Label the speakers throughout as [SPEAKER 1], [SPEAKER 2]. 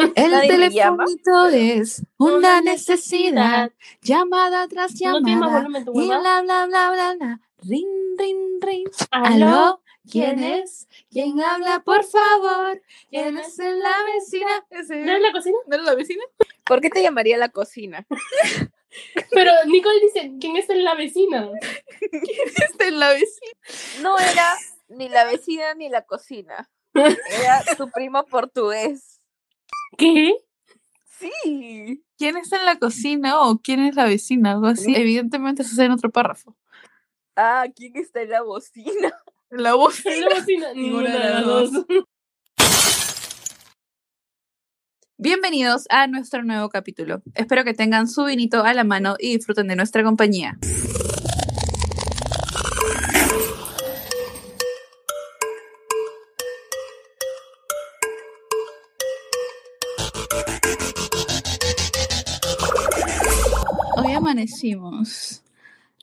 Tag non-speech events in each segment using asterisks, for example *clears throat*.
[SPEAKER 1] *laughs* El
[SPEAKER 2] Nadie
[SPEAKER 1] telefonito es una necesidad, llamada tras
[SPEAKER 3] No
[SPEAKER 1] llamada,
[SPEAKER 3] tu
[SPEAKER 1] y bla, bla, bla, bla, bla. Ring, ring, ring.
[SPEAKER 3] ¿Aló?
[SPEAKER 1] ¿Aló? ¿Quién es? ¿Quién habla, por favor? ¿Quién es en la vecina?
[SPEAKER 3] ¿No es la cocina?
[SPEAKER 1] ¿No era la vecina?
[SPEAKER 2] ¿Por qué te llamaría la cocina? *laughs*
[SPEAKER 3] Pero Nicole dice, ¿quién es en la vecina?
[SPEAKER 1] Está en la vecina.
[SPEAKER 2] No era ni la vecina ni la cocina. *laughs* Era tu primo portugués.
[SPEAKER 3] ¿Qué?
[SPEAKER 2] Sí.
[SPEAKER 1] ¿Quién está en la cocina o quién es la vecina? Algo así. Evidentemente eso está en otro párrafo.
[SPEAKER 2] Ah, ¿quién está en la bocina? *laughs*
[SPEAKER 1] La voz.
[SPEAKER 3] En la vecina. *laughs* Ninguna de las dos.
[SPEAKER 1] Bienvenidos a nuestro nuevo capítulo. Espero que tengan su vinito a la mano y disfruten de nuestra compañía. Amanecimos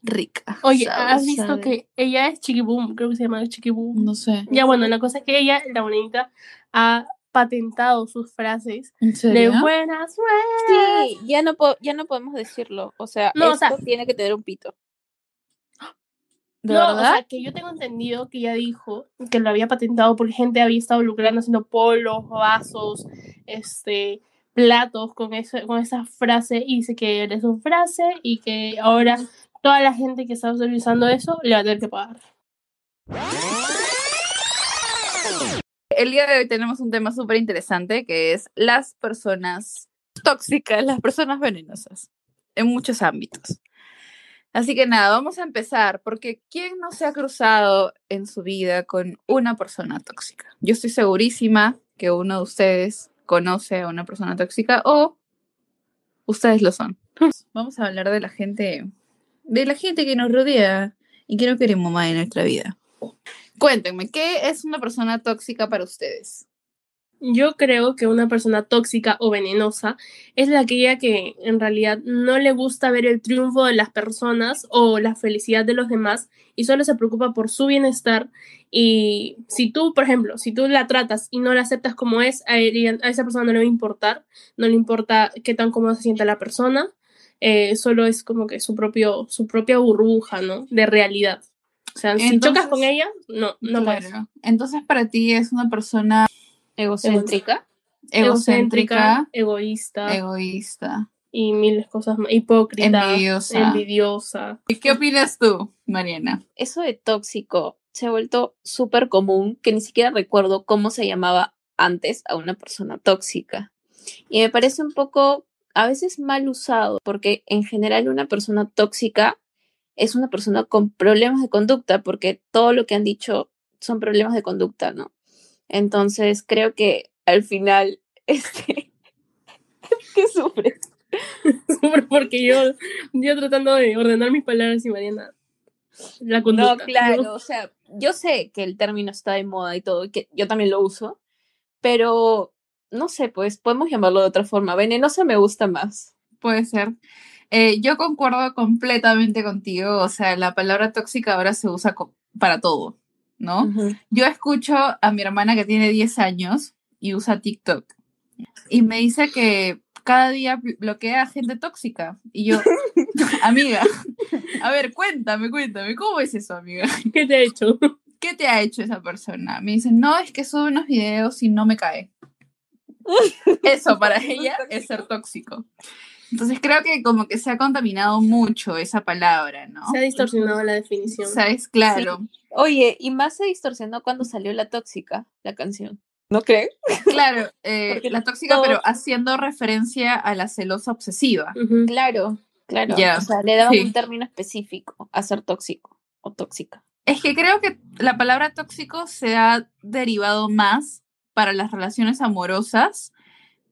[SPEAKER 1] rica.
[SPEAKER 3] Oye, ¿has
[SPEAKER 1] sabrosa
[SPEAKER 3] visto
[SPEAKER 1] de-
[SPEAKER 3] que ella es Chiquiboom? Creo que se llama Chiquiboom.
[SPEAKER 1] No sé.
[SPEAKER 3] Ya bueno, la cosa es que ella, la bonita, ha patentado sus frases
[SPEAKER 1] ¿En
[SPEAKER 3] de buenas, buenas.
[SPEAKER 2] Sí, ya no, po- ya no podemos decirlo. O sea,
[SPEAKER 3] No, o sea-
[SPEAKER 2] tiene que tener un pito.
[SPEAKER 1] ¿De
[SPEAKER 3] no,
[SPEAKER 1] verdad?
[SPEAKER 3] o sea, que yo tengo entendido que ella dijo que lo había patentado porque gente había estado lucrando haciendo polos, vasos, este, platos con, eso, con esa frase y dice que era su frase y que ahora toda la gente que está utilizando eso le va a tener que pagar.
[SPEAKER 1] El día de hoy tenemos un tema súper interesante que es las personas tóxicas, las personas venenosas, en muchos ámbitos. Así que nada, vamos a empezar, porque ¿quién no se ha cruzado en su vida con una persona tóxica? Yo estoy segurísima que uno de ustedes conoce a una persona tóxica o ustedes lo son. *laughs* Vamos a hablar de la gente, de la gente que nos rodea y que no queremos más en nuestra vida. Cuéntenme, ¿qué es una persona tóxica para ustedes?
[SPEAKER 3] Yo creo que una persona tóxica o venenosa es la aquella que en realidad no le gusta ver el triunfo de las personas o la felicidad de los demás y solo se preocupa por su bienestar. Y si tú, por ejemplo, si tú la tratas y no la aceptas como es, a, esa persona no le va a importar, no le importa qué tan cómoda se sienta la persona, eh, solo es como que su, propio, su propia burbuja, ¿no? De realidad. O sea, si chocas con ella, no, no puedes.
[SPEAKER 1] Entonces, para ti es una persona
[SPEAKER 2] Egocéntrica.
[SPEAKER 1] egocéntrica,
[SPEAKER 3] egoísta.
[SPEAKER 1] egoísta,
[SPEAKER 3] y miles cosas más. Hipócrita,
[SPEAKER 1] envidiosa.
[SPEAKER 3] envidiosa.
[SPEAKER 1] ¿Y ¿Qué opinas tú, Mariana?
[SPEAKER 2] Eso de tóxico se ha vuelto súper común que ni siquiera recuerdo cómo se llamaba antes a una persona tóxica. Y me parece un poco, a veces mal usado, porque en general una persona tóxica es una persona con problemas de conducta, porque todo lo que han dicho son problemas de conducta, ¿no? Entonces creo que al final, *laughs* este, *laughs* ¿qué sufres? *laughs*
[SPEAKER 3] Porque yo, yo tratando de ordenar mis palabras y Mariana, la conducta.
[SPEAKER 2] No, claro, o sea, yo sé que el término está de moda y todo, y que yo también lo uso, pero no sé, pues podemos llamarlo de otra forma. Venenosa me gusta más.
[SPEAKER 1] Puede ser. Eh, yo concuerdo completamente contigo. O sea, la palabra tóxica ahora se usa para todo, ¿no? Yo escucho a mi hermana que tiene 10 años y usa TikTok y me dice que cada día bl- bloquea a gente tóxica. Y yo, *laughs* amiga, a ver, cuéntame, cuéntame, ¿cómo es eso, amiga? *laughs*
[SPEAKER 3] ¿Qué te ha hecho?
[SPEAKER 1] ¿Qué te ha hecho esa persona? Me dice, no, es que sube unos videos y no me cae. *laughs* Eso para ella es ser tóxico. Entonces creo que como que se ha contaminado mucho esa palabra, ¿no?
[SPEAKER 3] Se ha distorsionado la definición.
[SPEAKER 1] ¿Sabes? Claro.
[SPEAKER 2] Oye, y más se distorsionó cuando salió La Tóxica, la canción. ¿No crees?
[SPEAKER 1] Claro, *laughs* eh, la tóxica,
[SPEAKER 2] todos-
[SPEAKER 1] pero haciendo referencia a la celosa obsesiva.
[SPEAKER 2] Claro, claro.
[SPEAKER 1] Ya,
[SPEAKER 2] O sea, le daban
[SPEAKER 1] sí.
[SPEAKER 2] un término específico a ser tóxico o tóxica.
[SPEAKER 1] Es que creo que la palabra tóxico se ha derivado más para las relaciones amorosas,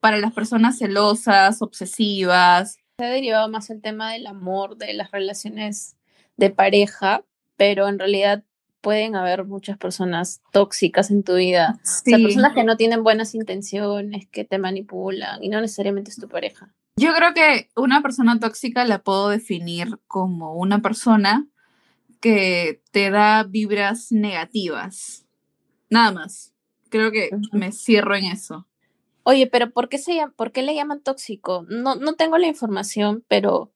[SPEAKER 1] para las personas celosas, obsesivas.
[SPEAKER 2] Se ha derivado más el tema del amor, de las relaciones de pareja, pero en realidad pueden haber muchas personas tóxicas en tu vida. O sea,
[SPEAKER 1] Sí.
[SPEAKER 2] personas que no tienen buenas intenciones, que te manipulan y no necesariamente es tu pareja.
[SPEAKER 1] Yo creo que una persona tóxica la puedo definir como una persona que te da vibras negativas. Nada más. Creo que me cierro en eso.
[SPEAKER 2] Oye, pero ¿por qué, se llama, ¿por qué le llaman tóxico? No, no tengo la información, pero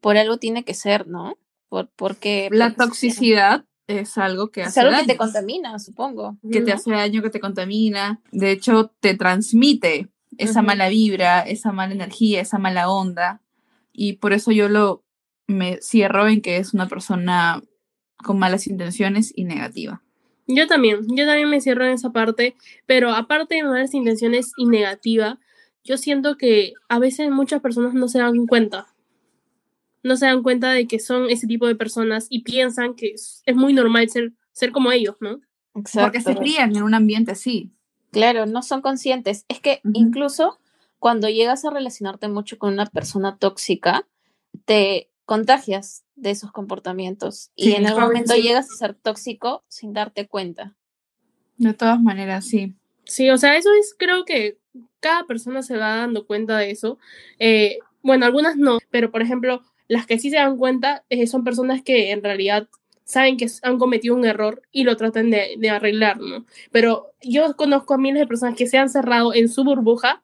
[SPEAKER 2] por algo tiene que ser, ¿no? Por, porque
[SPEAKER 1] La toxicidad es algo que
[SPEAKER 2] es
[SPEAKER 1] hace
[SPEAKER 2] algo que
[SPEAKER 1] daño,
[SPEAKER 2] te contamina, supongo.
[SPEAKER 1] que te hace daño, que te contamina. De hecho, te transmite esa mala vibra, esa mala energía, esa mala onda. Y por eso yo lo me cierro en que es una persona con malas intenciones y negativa.
[SPEAKER 3] Yo también, yo también me cierro en esa parte, pero aparte de malas intenciones y negativa, yo siento que a veces muchas personas no se dan cuenta. No se dan cuenta de que son ese tipo de personas y piensan que es, es muy normal ser, ser como ellos, ¿no?
[SPEAKER 1] Porque se crían en un ambiente así.
[SPEAKER 2] Claro, no son conscientes. Es que incluso cuando llegas a relacionarte mucho con una persona tóxica, te contagias de esos comportamientos y en algún momento
[SPEAKER 1] sí.
[SPEAKER 2] llegas a ser tóxico sin darte cuenta.
[SPEAKER 1] De todas maneras, sí.
[SPEAKER 3] Sí, o sea, eso es, creo que cada persona se va dando cuenta de eso. Eh, bueno, algunas no, pero por ejemplo, las que sí se dan cuenta eh, son personas que en realidad saben que han cometido un error y lo tratan de, de arreglar, ¿no? Pero yo conozco a miles de personas que se han cerrado en su burbuja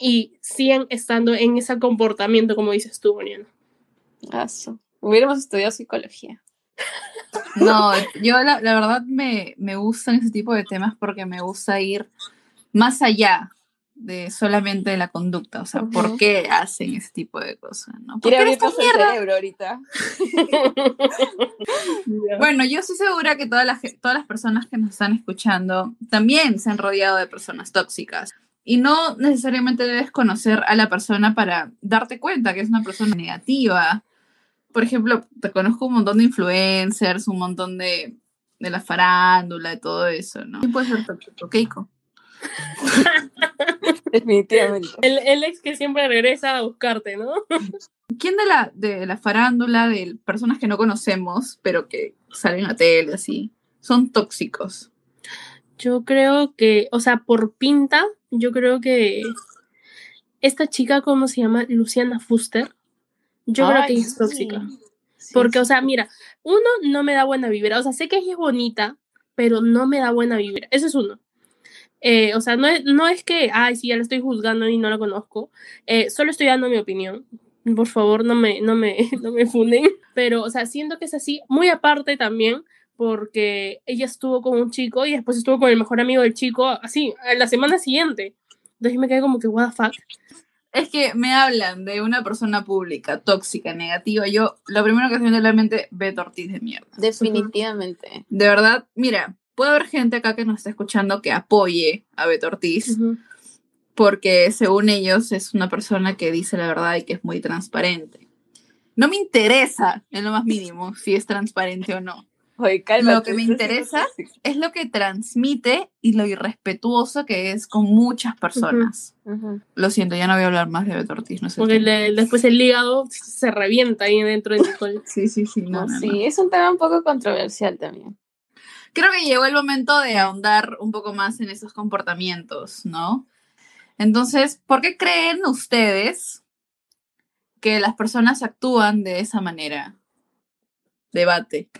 [SPEAKER 3] y siguen estando en ese comportamiento, como dices tú, Mariana.
[SPEAKER 2] Aso. Hubiéramos estudiado psicología.
[SPEAKER 1] No, yo la, la verdad me, me gustan ese tipo de temas porque me gusta ir más allá de solamente la conducta, o sea, ¿por
[SPEAKER 2] Ujú.
[SPEAKER 1] qué hacen ese tipo de cosas? ¿no? ¿Por
[SPEAKER 2] Quiere
[SPEAKER 1] qué
[SPEAKER 2] el cerebro ahorita. *laughs*
[SPEAKER 1] Bueno, yo estoy segura que todas las, todas las personas que nos están escuchando también se han rodeado de personas tóxicas. Y no necesariamente debes conocer a la persona para darte cuenta que es una persona negativa. Por ejemplo, te conozco un montón de influencers, un montón de, de la farándula, de todo eso, ¿no? ¿Quién puede ser tóxico? Keiko. *laughs*
[SPEAKER 2] Definitivamente.
[SPEAKER 3] el, el ex que siempre regresa a buscarte, ¿no? *laughs*
[SPEAKER 1] ¿Quién de la, de la farándula, de personas que no conocemos, pero que salen a tele, así, son tóxicos?
[SPEAKER 3] Yo creo que, o sea, por pinta, yo creo que esta chica, ¿cómo se llama? Luciana Fuster. Yo creo que ella es tóxica.
[SPEAKER 2] Sí,
[SPEAKER 3] Porque, o
[SPEAKER 2] sí.
[SPEAKER 3] sea, mira, uno no me da buena vibra. O sea, sé que ella es bonita, pero no me da buena vibra. Eso es uno. Eh, o sea, no es, no es que, ay, sí, ya la estoy juzgando y no la conozco. Eh, solo estoy dando mi opinión. Por favor, no me, no me, *laughs* no me funden. Pero, o sea, siento que es así. Muy aparte también, porque ella estuvo con un chico y después estuvo con el mejor amigo del chico, así, a la semana siguiente. Entonces me quedé como que, what the fuck.
[SPEAKER 1] Es que me hablan de una persona pública, tóxica, negativa. Yo, lo primero que se me viene a la mente, Beto Ortiz de mierda.
[SPEAKER 2] Definitivamente.
[SPEAKER 1] De verdad, mira, puede haber gente acá que nos está escuchando que apoye a Beto Ortiz, porque según ellos es una persona que dice la verdad y que es muy transparente. No me interesa en lo más mínimo si es transparente o no.
[SPEAKER 2] Oye, cálmate.
[SPEAKER 1] Lo que me interesa. Es lo que transmite y lo irrespetuoso que es con muchas personas. Lo siento, ya no voy a hablar más de Beto Ortiz. No sé
[SPEAKER 3] Porque le- después el hígado se revienta ahí dentro de. *laughs*
[SPEAKER 1] Sí, sí, sí. No,
[SPEAKER 2] No,
[SPEAKER 1] no,
[SPEAKER 2] sí,
[SPEAKER 1] no.
[SPEAKER 2] es un tema un poco controversial también.
[SPEAKER 1] Creo que llegó el momento de ahondar un poco más en esos comportamientos, ¿no? Entonces, ¿por qué creen ustedes que las personas actúan de esa manera? Debate.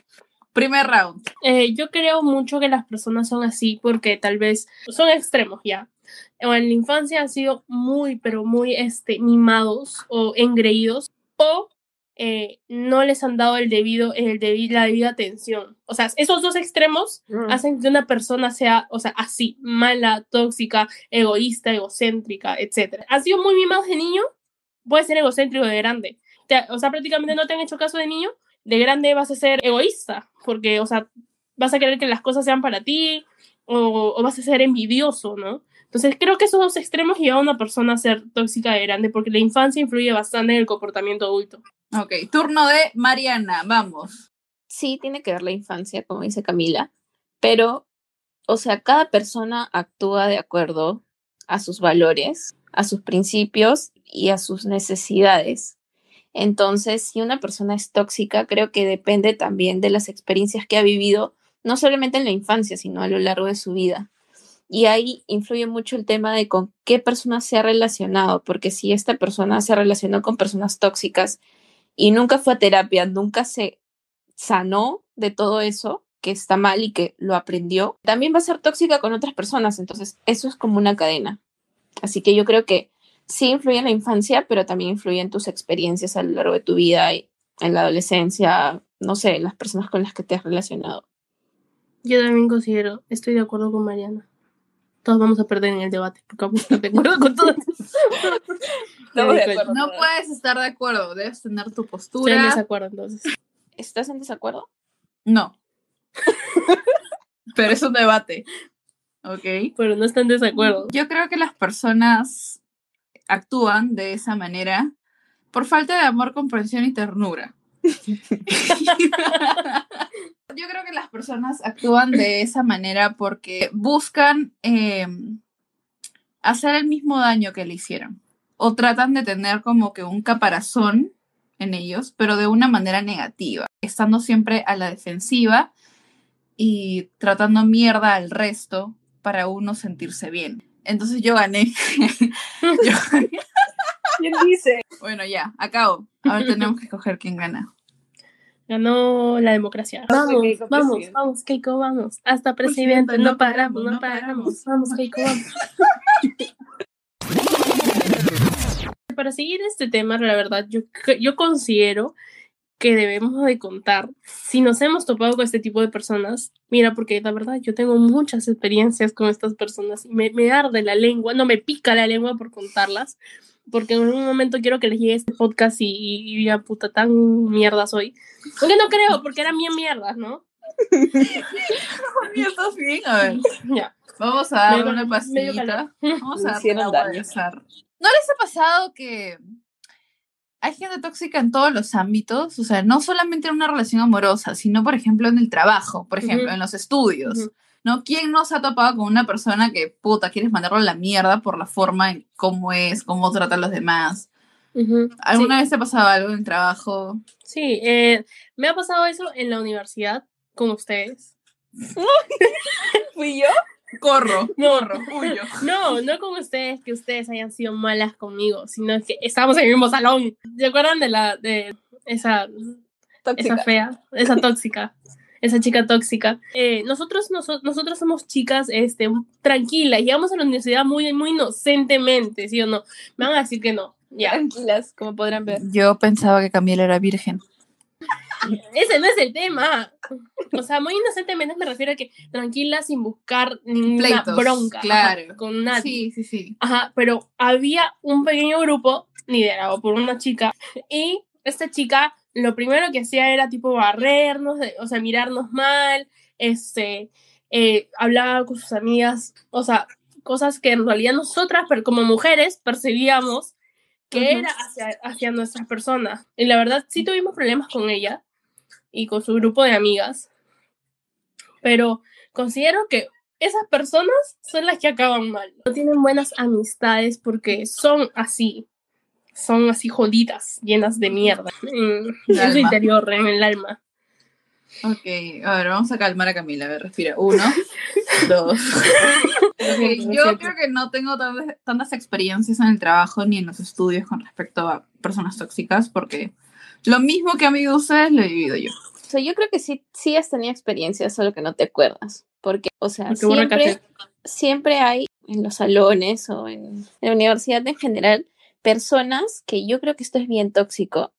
[SPEAKER 1] Primer round.
[SPEAKER 3] Eh, yo creo mucho que las personas son así porque tal vez son extremos ya. O en la infancia han sido muy, pero muy este, mimados o engreídos o eh, no les han dado el debido, el debi- la debida atención. O sea, esos dos extremos hacen que una persona sea, o sea, así, mala, tóxica, egoísta, egocéntrica, etc. ¿Has sido muy mimado de niño? Puedes ser egocéntrico de grande. Te- o sea, prácticamente no te han hecho caso de niño, de grande vas a ser egoísta, porque, o sea, vas a querer que las cosas sean para ti, o, o vas a ser envidioso, ¿no? Entonces, creo que esos dos extremos llevan a una persona a ser tóxica de grande, porque la infancia influye bastante en el comportamiento adulto.
[SPEAKER 1] Ok, turno de Mariana, vamos.
[SPEAKER 2] Sí, tiene que ver la infancia, como dice Camila, pero, o sea, cada persona actúa de acuerdo a sus valores, a sus principios y a sus necesidades. Entonces, si una persona es tóxica, creo que depende también de las experiencias que ha vivido, no solamente en la infancia, sino a lo largo de su vida. Y ahí influye mucho el tema de con qué persona se ha relacionado, porque si esta persona se relacionó con personas tóxicas y nunca fue a terapia, nunca se sanó de todo eso que está mal y que lo aprendió, también va a ser tóxica con otras personas. Entonces, eso es como una cadena. Así que yo creo que sí influye en la infancia, pero también influye en tus experiencias a lo largo de tu vida y en la adolescencia, no sé, las personas con las que te has relacionado.
[SPEAKER 3] Yo también considero, estoy de acuerdo con Mariana. Todos vamos a perder en el debate, porque vamos a estar de acuerdo con todo.
[SPEAKER 2] Estamos *laughs* de acuerdo.
[SPEAKER 1] No puedes estar de acuerdo, debes tener tu
[SPEAKER 3] Estoy en
[SPEAKER 1] postura.
[SPEAKER 3] desacuerdo, entonces.
[SPEAKER 2] ¿Estás en desacuerdo?
[SPEAKER 1] No. *laughs* Pero es un debate. ¿Ok?
[SPEAKER 3] Pero no están en desacuerdo.
[SPEAKER 1] Yo creo que las personas actúan de esa manera por falta de amor, comprensión y ternura. *laughs* Yo creo que las personas actúan de esa manera porque buscan eh, hacer el mismo daño que le hicieron. O tratan de tener como que un caparazón en ellos, pero de una manera negativa, estando siempre a la defensiva y tratando mierda al resto para uno sentirse bien. Entonces yo gané. *laughs* Yo gané.
[SPEAKER 2] ¿Quién dice?
[SPEAKER 1] Bueno, ya, acabo. Ahora tenemos que escoger quién gana.
[SPEAKER 3] Ganó la democracia.
[SPEAKER 2] Vamos,
[SPEAKER 3] Vamos,
[SPEAKER 2] Keiko,
[SPEAKER 3] vamos,
[SPEAKER 2] presidente.
[SPEAKER 3] vamos, Keiko, vamos. Hasta presidente, no
[SPEAKER 1] no
[SPEAKER 3] paramos, no
[SPEAKER 1] no
[SPEAKER 3] paramos.
[SPEAKER 1] paramos.
[SPEAKER 3] Vamos, Keiko, vamos. *laughs* Para seguir este tema, la verdad, yo, yo considero que debemos de contar si nos hemos topado con este tipo de personas. Mira, porque la verdad yo tengo muchas experiencias con estas personas y me, me arde la lengua, no me pica la lengua por contarlas, porque en un momento quiero que les llegue este podcast y, y, y ya puta tan mierda soy. Aunque no creo, porque eran bien mierdas, ¿no? *laughs*
[SPEAKER 1] ¿Estás bien? A ver,
[SPEAKER 3] Ya.
[SPEAKER 1] vamos a darle
[SPEAKER 3] Medio-
[SPEAKER 1] una
[SPEAKER 3] calor.
[SPEAKER 1] Vamos a de azar. ¿No les ha pasado que hay gente tóxica en todos los ámbitos? O sea, no solamente en una relación amorosa, sino, por ejemplo, en el trabajo, por ejemplo, en los estudios. ¿No? ¿Quién no se ha topado con una persona que, puta, quieres mandarlo a la mierda por la forma en cómo es, cómo trata a los demás? ¿Alguna vez te ha pasado algo en el trabajo?
[SPEAKER 3] Sí, eh, me ha pasado eso en la universidad con ustedes. *laughs*
[SPEAKER 2] ¿Fui yo?
[SPEAKER 1] Corro,
[SPEAKER 3] No. *laughs*
[SPEAKER 1] corro, huyo.
[SPEAKER 3] No, no con ustedes, que ustedes hayan sido malas conmigo, sino que estábamos en el mismo salón. ¿Se acuerdan de la de esa,
[SPEAKER 2] Tóxica.
[SPEAKER 3] esa fea, esa tóxica, esa chica tóxica? Eh, nosotros, noso- nosotros somos chicas este, tranquilas, llegamos a la universidad muy, muy inocentemente, ¿sí o no? Me van a decir que no. Ya,
[SPEAKER 2] Tranquilas, como podrán ver.
[SPEAKER 1] Yo pensaba que Camila era virgen.
[SPEAKER 3] Ese no es el tema. O sea, muy inocentemente me refiero a que tranquila sin buscar ninguna
[SPEAKER 1] Pleitos,
[SPEAKER 3] bronca ajá,
[SPEAKER 1] claro.
[SPEAKER 3] con nadie.
[SPEAKER 1] Sí, sí, sí.
[SPEAKER 3] Ajá, pero había un pequeño grupo liderado por una chica y esta chica lo primero que hacía era tipo barrernos, o sea, mirarnos mal, este, eh, hablaba con sus amigas, o sea, cosas que en realidad nosotras, pero como mujeres, percibíamos que era hacia, hacia nuestras personas. Y la verdad, sí tuvimos problemas con ella y con su grupo de amigas, pero considero que esas personas son las que acaban mal. No tienen buenas amistades porque son así. Son así jodidas, llenas de mierda en, *laughs* en su interior, en el alma.
[SPEAKER 1] Ok, a ver, vamos a calmar a Camila. A ver, respira. Uno, *laughs* dos. Ok, yo creo que no tengo tan- tantas experiencias en el trabajo ni en los estudios con respecto a personas tóxicas, porque lo mismo que han vivido ustedes lo he vivido yo.
[SPEAKER 2] O sea, yo creo que sí, sí has tenido experiencias, solo que no te acuerdas. Porque, o sea,
[SPEAKER 3] Porque
[SPEAKER 2] siempre, siempre hay en los salones o en, la universidad en general personas que yo creo que esto es bien tóxico.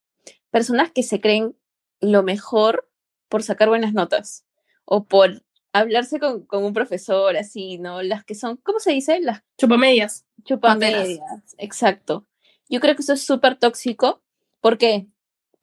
[SPEAKER 2] Personas que se creen lo mejor por sacar buenas notas o por hablarse con, con un profesor así, ¿no? Las que son, ¿cómo se dice? Las
[SPEAKER 3] Chupamedias.
[SPEAKER 2] Chupamedias. Exacto. Yo creo que eso es súper tóxico. ¿Por qué?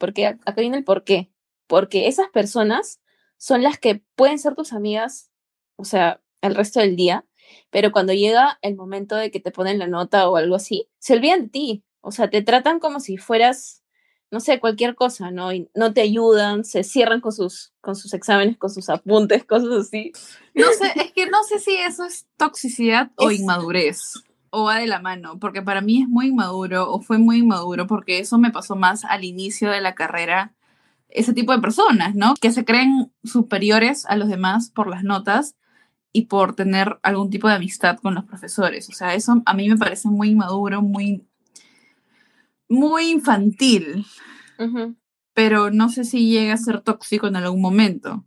[SPEAKER 2] Porque ac- acá viene el por qué. Porque esas personas son las que pueden ser tus amigas, o sea, el resto del día, pero cuando llega el momento de que te ponen la nota o algo así, se olvidan de ti. O sea, te tratan como si fueras, no sé, cualquier cosa, ¿no? Y no te ayudan, se cierran con sus, con sus exámenes, con sus apuntes, *laughs* cosas así.
[SPEAKER 1] No sé, es que no sé si eso es toxicidad o inmadurez. O va de la mano, porque para mí es muy inmaduro o fue muy inmaduro, porque eso me pasó más al inicio de la carrera. Ese tipo de personas, ¿no? Que se creen superiores a los demás por las notas y por tener algún tipo de amistad con los profesores. O sea, eso a mí me parece muy inmaduro, muy, muy infantil, pero no sé si llega a ser tóxico en algún momento.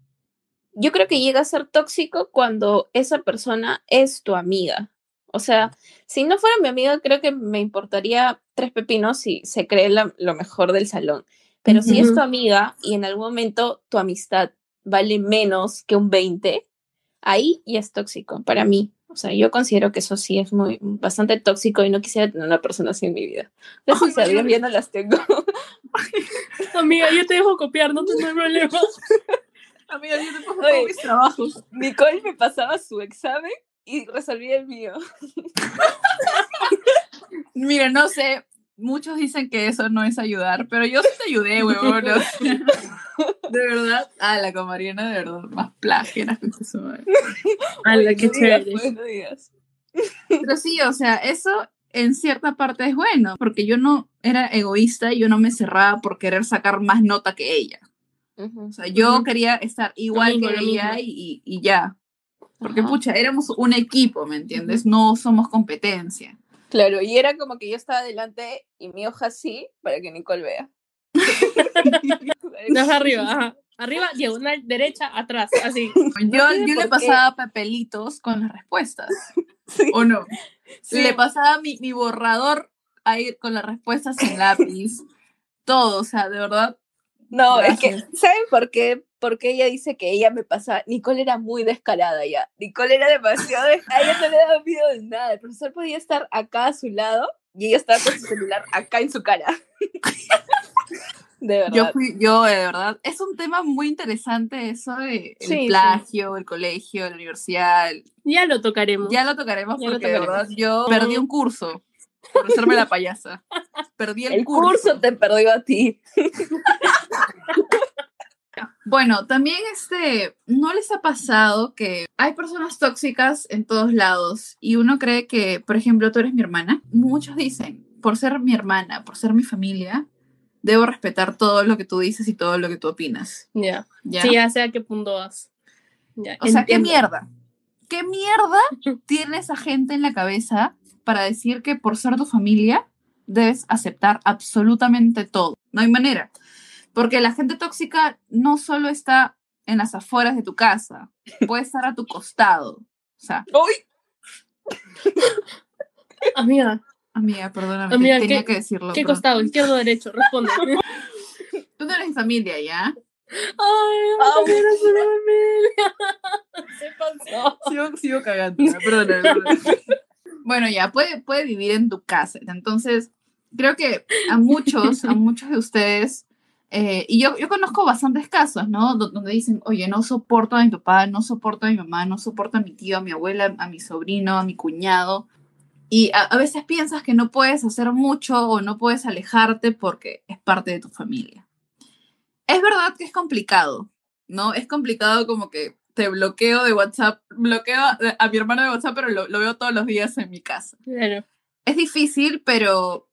[SPEAKER 2] yo creo que llega a ser tóxico cuando esa persona es tu amiga. O sea, si no fuera mi amiga, creo que me importaría tres pepinos si se cree la- lo mejor del salón. Pero si es tu amiga y en algún momento tu amistad vale menos que un 20, ahí ya es tóxico para mí. O sea, yo considero que eso sí es muy bastante tóxico y no quisiera tener una persona así en mi vida. Gracias a Dios ya no las tengo. *laughs*
[SPEAKER 3] Amiga, yo te dejo copiar, no tengo problema. *laughs*
[SPEAKER 1] Amiga, yo te todos mis trabajos.
[SPEAKER 2] Nicole me pasaba su examen y resolvía el mío.
[SPEAKER 1] Mira, no sé, muchos dicen que eso no es ayudar, pero yo sí te ayudé, huevón. De verdad, a la con Mariana, de verdad, más plágena que su madre.
[SPEAKER 3] Ala,
[SPEAKER 2] Oye,
[SPEAKER 3] qué
[SPEAKER 2] no digas,
[SPEAKER 3] chévere.
[SPEAKER 1] Pero sí, o sea, eso en cierta parte es bueno, porque yo no era egoísta y yo no me cerraba por querer sacar más nota que ella. O sea, yo quería estar igual que ella y, y ya. Porque,
[SPEAKER 2] Ajá.
[SPEAKER 1] pucha, éramos un equipo, ¿me entiendes? No somos competencia.
[SPEAKER 2] Claro, y era como que yo estaba adelante y mi hoja así para que Nicole vea. *laughs*
[SPEAKER 3] No, arriba, ajá. Arriba, diagonal, derecha, atrás, así.
[SPEAKER 1] Yo,
[SPEAKER 2] sé
[SPEAKER 1] yo le
[SPEAKER 2] por qué.
[SPEAKER 1] pasaba papelitos con las respuestas, *laughs*
[SPEAKER 2] Sí.
[SPEAKER 1] ¿o no?
[SPEAKER 2] Sí.
[SPEAKER 1] Le pasaba mi, mi borrador ahí con las respuestas sin lápiz. Todo, o sea, de verdad.
[SPEAKER 2] No, es que,
[SPEAKER 1] Gracias.
[SPEAKER 2] ¿saben por qué? Porque ella dice que ella me pasaba. Nicole era muy descarada ya. Nicole era demasiado descarada. Ella no le daba miedo de nada. El profesor podía estar acá a su lado y ella estaba con su celular acá en su cara. *laughs* De verdad.
[SPEAKER 1] Yo fui, yo de verdad, es un tema muy interesante eso de el
[SPEAKER 2] Sí, sí.
[SPEAKER 1] plagio, el colegio, la universidad.
[SPEAKER 3] Ya lo tocaremos.
[SPEAKER 1] Ya lo tocaremos
[SPEAKER 2] Ya lo
[SPEAKER 1] porque de verdad yo perdí un curso por hacerme la payasa. Perdí el,
[SPEAKER 2] el curso te perdió a ti. *laughs*
[SPEAKER 1] Bueno, también este, ¿no les ha pasado que hay personas tóxicas en todos lados y uno cree que, por ejemplo, tú eres mi hermana? Muchos dicen, por ser mi hermana, por ser mi familia, debo respetar todo lo que tú dices y todo lo que tú opinas.
[SPEAKER 3] Ya.
[SPEAKER 1] ¿Ya?
[SPEAKER 3] Sí, ya sé a qué punto vas. Ya,
[SPEAKER 1] o sea, ¿qué
[SPEAKER 3] entiendo.
[SPEAKER 1] mierda? ¿Qué mierda *laughs* tiene esa gente en la cabeza para decir que por ser tu familia debes aceptar absolutamente todo? No hay manera. Porque la gente tóxica no solo está en las afueras de tu casa, puede estar a tu costado. O sea,
[SPEAKER 2] ¡Uy! *laughs*
[SPEAKER 3] Amiga,
[SPEAKER 1] amiga, perdóname,
[SPEAKER 3] Amiga,
[SPEAKER 1] tenía
[SPEAKER 3] ¿qué-
[SPEAKER 1] que decirlo.
[SPEAKER 3] ¿qué costado? ¿Izquierdo o derecho? Responde. *laughs*
[SPEAKER 1] Tú no eres mi familia, ¿ya?
[SPEAKER 3] Ay, no eres una familia. *laughs* Se pasó.
[SPEAKER 1] Sigo, sigo cagando, perdóname, perdóname. Bueno, ya, puede, puede vivir en tu casa. Entonces, creo que a muchos, a muchos de ustedes, eh, y yo, yo conozco bastantes casos, ¿no? Do- Donde dicen, oye, no soporto a mi papá, no soporto a mi mamá, no soporto a mi tío, a mi abuela, a mi sobrino, a mi cuñado. Y a, a veces piensas que no puedes hacer mucho o no puedes alejarte porque es parte de tu familia. Es verdad que es complicado, ¿no? Es complicado como que te bloqueo de WhatsApp, bloqueo a mi hermano de WhatsApp, pero lo, lo veo todos los días en mi casa.
[SPEAKER 3] Claro.
[SPEAKER 1] Es difícil, pero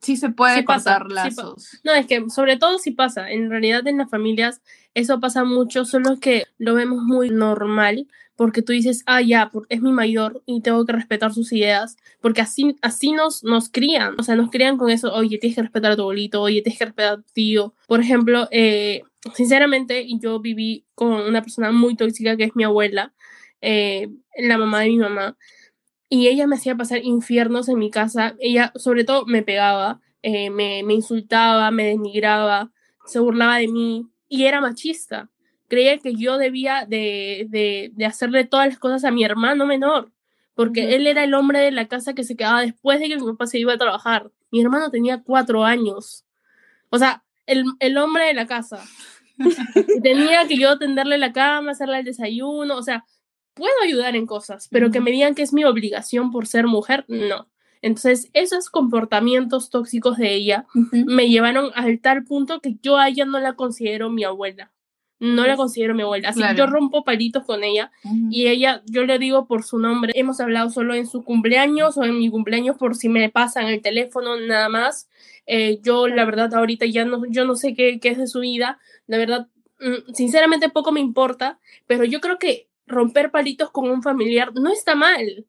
[SPEAKER 1] sí se puede
[SPEAKER 3] Sí pasa,
[SPEAKER 1] cortar
[SPEAKER 3] sí
[SPEAKER 1] lazos.
[SPEAKER 3] No, es que sobre todo si pasa. En realidad en las familias eso pasa mucho, solo que lo vemos muy normal porque tú dices, ah, ya, es mi mayor y tengo que respetar sus ideas, porque así, así nos, nos crían, o sea, nos crían con eso, oye, tienes que respetar a tu abuelito, oye, tienes que respetar a tu tío. Por ejemplo, eh, sinceramente, yo viví con una persona muy tóxica que es mi abuela, eh, la mamá de mi mamá, y ella me hacía pasar infiernos en mi casa, ella sobre todo me pegaba, eh, me, me insultaba, me denigraba, se burlaba de mí y era machista. Creía que yo debía de, de, de hacerle todas las cosas a mi hermano menor, porque él era el hombre de la casa que se quedaba después de que mi papá se iba a trabajar. Mi hermano tenía cuatro años. O sea, el, el hombre de la casa. *laughs* Tenía que yo tenderle la cama, hacerle el desayuno, o sea, puedo ayudar en cosas, pero que me digan que es mi obligación por ser mujer, no. Entonces, esos comportamientos tóxicos de ella me llevaron al tal punto que yo a ella no la considero mi abuela. No la considero mi abuela. Así que
[SPEAKER 1] Claro.
[SPEAKER 3] yo rompo palitos con ella
[SPEAKER 1] Ujú.
[SPEAKER 3] y ella, yo le digo por su nombre. Hemos hablado solo en su cumpleaños o en mi cumpleaños por si me pasan el teléfono, nada más. Eh, yo, la verdad, ahorita ya no, yo no sé qué, qué es de su vida. La verdad, mm, sinceramente poco me importa, pero yo creo que romper palitos con un familiar no está mal.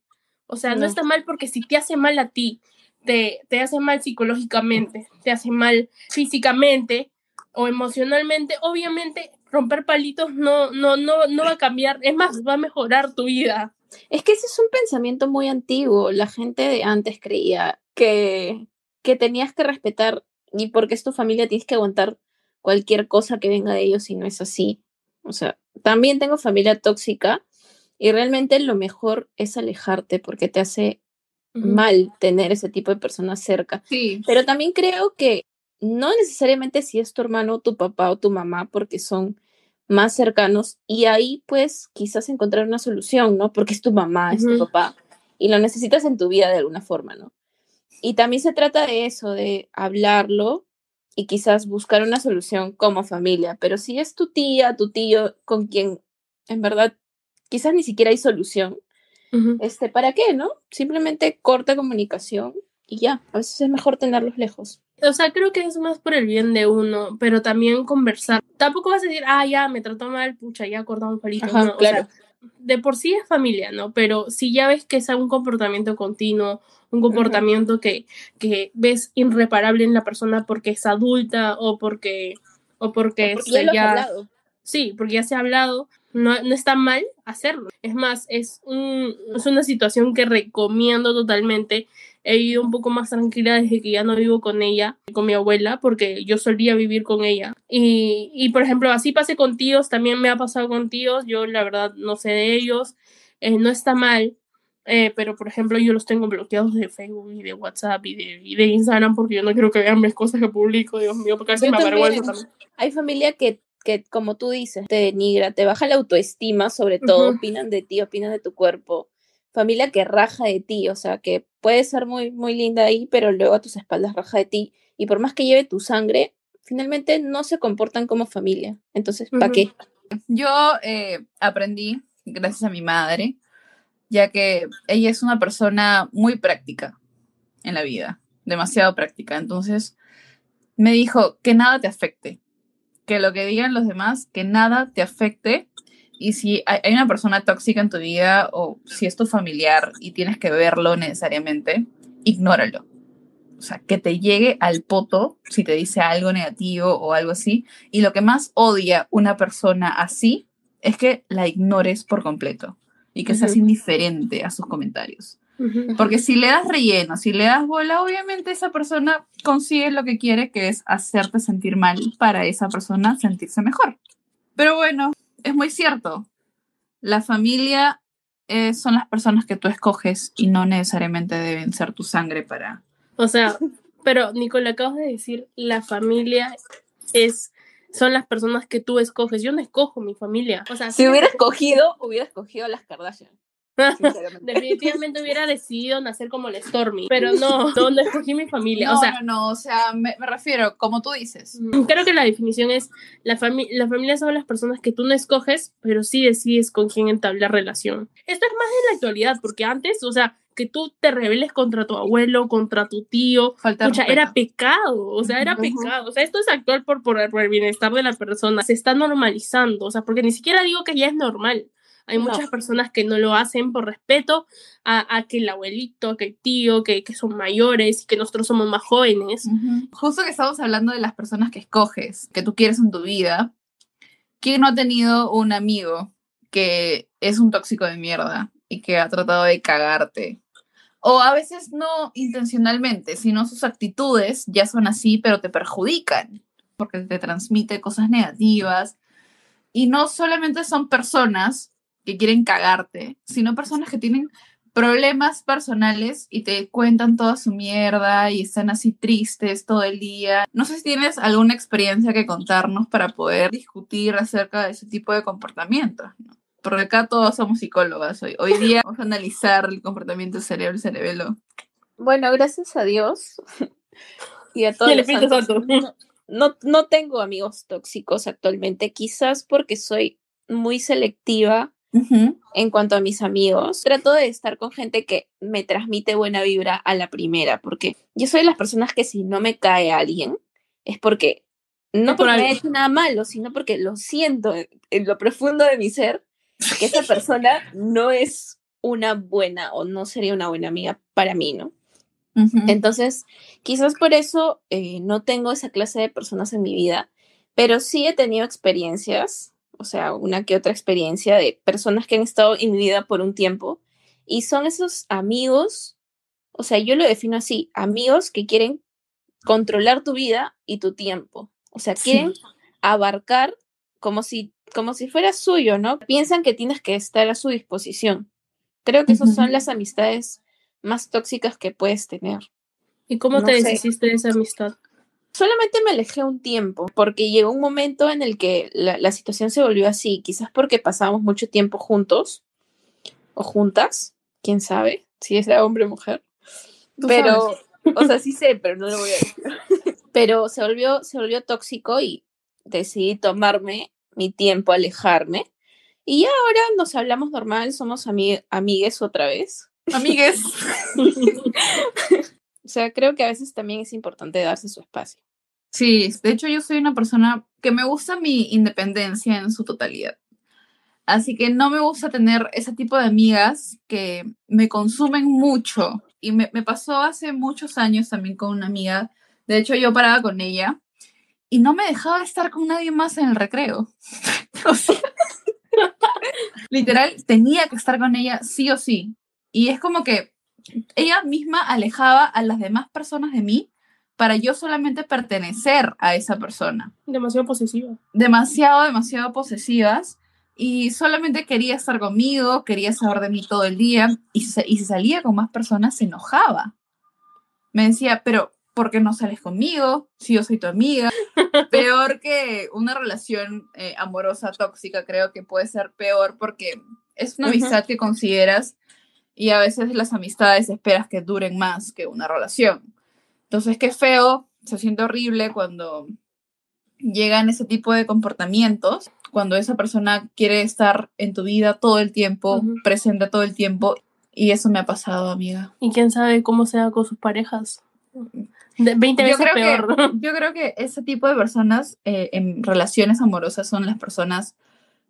[SPEAKER 3] O sea, no,
[SPEAKER 2] No.
[SPEAKER 3] está mal porque si te hace mal a ti, te, te hace mal psicológicamente, te hace mal físicamente o emocionalmente, obviamente romper palitos no, no, no, no va a cambiar, es más, va a mejorar tu vida.
[SPEAKER 2] Es que ese es un pensamiento muy antiguo. La gente de antes creía que, que tenías que respetar y porque es tu familia tienes que aguantar cualquier cosa que venga de ellos y no es así. O sea, también tengo familia tóxica y realmente lo mejor es alejarte porque te hace mal tener ese tipo de personas cerca.
[SPEAKER 1] Sí.
[SPEAKER 2] Pero también creo que no necesariamente si es tu hermano, tu papá o tu mamá, porque son más cercanos y ahí pues quizás encontrar una solución, ¿no? Porque es tu mamá, es tu papá y lo necesitas en tu vida de alguna forma, ¿no? Y también se trata de eso, de hablarlo y quizás buscar una solución como familia, pero si es tu tía, tu tío con quien en verdad quizás ni siquiera hay solución, este, ¿para qué, no? Simplemente corta comunicación y ya, a veces es mejor tenerlos lejos.
[SPEAKER 3] O sea, creo que es más por el bien de uno, pero también conversar. Tampoco vas a decir, ah, ya, me trató mal, pucha, ya cortamos un palito. no, claro. De por sí es familia, ¿no? Pero si ya ves que es un comportamiento continuo, un comportamiento que, que ves irreparable en la persona porque es adulta o porque, o porque,
[SPEAKER 2] ya,
[SPEAKER 3] Sí, porque ya se ha hablado, no, no está mal hacerlo. Es más, es, un, es una situación que recomiendo totalmente he ido un poco más tranquila desde que ya no vivo con ella, con mi abuela, porque yo solía vivir con ella. Y, y por ejemplo, así pasé con tíos, también me ha pasado con tíos, yo la verdad no sé de ellos, eh, no está mal, eh, pero por ejemplo yo los tengo bloqueados de Facebook y de WhatsApp y de, y de Instagram porque yo no quiero que vean mis cosas que publico, Dios mío, porque a veces me avergüenza también.
[SPEAKER 2] Hay familia que que, como tú dices, te denigra, te baja la autoestima, sobre todo, opinan de ti, opinan de tu cuerpo. Familia que raja de ti, o sea, que puede ser muy, muy linda ahí, pero luego a tus espaldas raja de ti. Y por más que lleve tu sangre, finalmente no se comportan como familia. Entonces, ¿para qué?
[SPEAKER 1] Yo eh, aprendí, gracias a mi madre, ya que ella es una persona muy práctica en la vida, demasiado práctica. Entonces, me dijo que nada te afecte, que lo que digan los demás, que nada te afecte. Y si hay una persona tóxica en tu vida o si es tu familiar y tienes que verlo necesariamente, ignóralo. O sea, que te llegue al poto si te dice algo negativo o algo así. Y lo que más odia una persona así es que la ignores por completo y que seas indiferente a sus comentarios. Porque si le das relleno, si le das bola, obviamente esa persona consigue lo que quiere, que es hacerte sentir mal para esa persona sentirse mejor. Pero bueno, es muy cierto. La familia eh, son las personas que tú escoges y no necesariamente deben ser tu sangre para...
[SPEAKER 3] O sea, pero Nicole, acabas de decir, la familia es son las personas que tú escoges. Yo no escojo mi familia. O sea,
[SPEAKER 2] si hubiera escogido, hubiera escogido a las Kardashian. *laughs*
[SPEAKER 3] Definitivamente hubiera decidido nacer como el Stormy, pero no, no, escogí mi familia.
[SPEAKER 1] No,
[SPEAKER 3] o sea,
[SPEAKER 1] no, no, o sea, me, refiero, como tú dices.
[SPEAKER 3] Mm, creo que la definición es, la, familia la familia son las personas que tú no escoges, pero sí decides con quién entablar relación. Esto es más en la actualidad, porque antes, o sea, que tú te rebeles contra tu abuelo, contra tu tío, Falta era pecado, o sea, era pecado, o sea, esto es actual por, por, el bienestar de la persona, se está normalizando, o sea, porque ni siquiera digo que ya es normal, hay muchas personas que no lo hacen por respeto a, que el abuelito, que el tío, que, que, son mayores y que nosotros somos más jóvenes.
[SPEAKER 1] Justo que estamos hablando de las personas que escoges, que tú quieres en tu vida, ¿quién no ha tenido un amigo que es un tóxico de mierda y que ha tratado de cagarte? O a veces no intencionalmente, sino sus actitudes ya son así, pero te perjudican, porque te transmite cosas negativas. Y no solamente son personas que quieren cagarte, sino personas que tienen problemas personales y te cuentan toda su mierda y están así tristes todo el día. No sé si tienes alguna experiencia que contarnos para poder discutir acerca de ese tipo de comportamientos. Porque acá todos somos psicólogas hoy. Hoy día vamos a analizar el comportamiento del cerebro, el cerebelo.
[SPEAKER 2] Bueno, gracias a Dios. *laughs* Y a todos los no, no tengo amigos tóxicos actualmente, quizás porque soy muy selectiva en cuanto a mis amigos, trato de estar con gente que me transmite buena vibra a la primera, porque yo soy de las personas que si no me cae alguien, es porque no porque me ha hecho nada malo, sino porque lo siento en, lo profundo de mi ser, que esa persona no es una buena o no sería una buena amiga para mí, ¿no? Entonces, quizás por eso eh, no tengo esa clase de personas en mi vida, pero sí he tenido experiencias o sea, una que otra experiencia de personas que han estado en mi vida por un tiempo y son esos amigos, o sea, yo lo defino así, amigos que quieren controlar tu vida y tu tiempo, o sea, quieren abarcar como si, como si fuera suyo, ¿no? Piensan que tienes que estar a su disposición. Creo que esas son las amistades más tóxicas que puedes tener.
[SPEAKER 3] ¿Y cómo
[SPEAKER 2] No
[SPEAKER 3] te deshiciste de esa amistad?
[SPEAKER 2] Solamente me alejé un tiempo, porque llegó un momento en el que la, la situación se volvió así, quizás porque pasábamos mucho tiempo juntos o juntas, quién sabe, si era hombre o mujer. Pero,
[SPEAKER 1] sabes.
[SPEAKER 2] o sea, sí sé, pero no lo voy a *laughs* decir. Pero se volvió, se volvió tóxico y decidí tomarme mi tiempo, alejarme. Y ahora nos hablamos normal, somos ami- amigues otra vez.
[SPEAKER 1] Amigues. *laughs*
[SPEAKER 2] O sea, creo que a veces también es importante darse su espacio.
[SPEAKER 1] Sí, de hecho yo soy una persona que me gusta mi independencia en su totalidad. Así que no me gusta tener ese tipo de amigas que me consumen mucho. Y me, me pasó hace muchos años también con una amiga. De hecho, yo paraba con ella y no me dejaba estar con nadie más en el recreo. *laughs* O sea, *laughs* literal, tenía que estar con ella sí o sí. Y es como que ella misma alejaba a las demás personas de mí para yo solamente pertenecer a esa persona.
[SPEAKER 3] Demasiado posesiva.
[SPEAKER 1] Demasiado, demasiado posesivas y solamente quería estar conmigo, quería saber de mí todo el día y, y si salía con más personas se enojaba. Me decía, pero ¿por qué no sales conmigo? Si yo soy tu amiga. *laughs* Peor que una relación eh, amorosa tóxica, creo que puede ser peor porque es una amistad que consideras y a veces las amistades esperas que duren más que una relación. Entonces, qué feo, se siente horrible cuando llegan ese tipo de comportamientos, cuando esa persona quiere estar en tu vida todo el tiempo,
[SPEAKER 3] Ujú.
[SPEAKER 1] presente todo el tiempo, y eso me ha pasado, amiga.
[SPEAKER 3] Y quién sabe cómo sea con sus parejas. De 20
[SPEAKER 1] Yo
[SPEAKER 3] veces
[SPEAKER 1] creo,
[SPEAKER 3] peor.
[SPEAKER 1] que, *laughs* yo creo que ese tipo de personas eh, en relaciones amorosas son las personas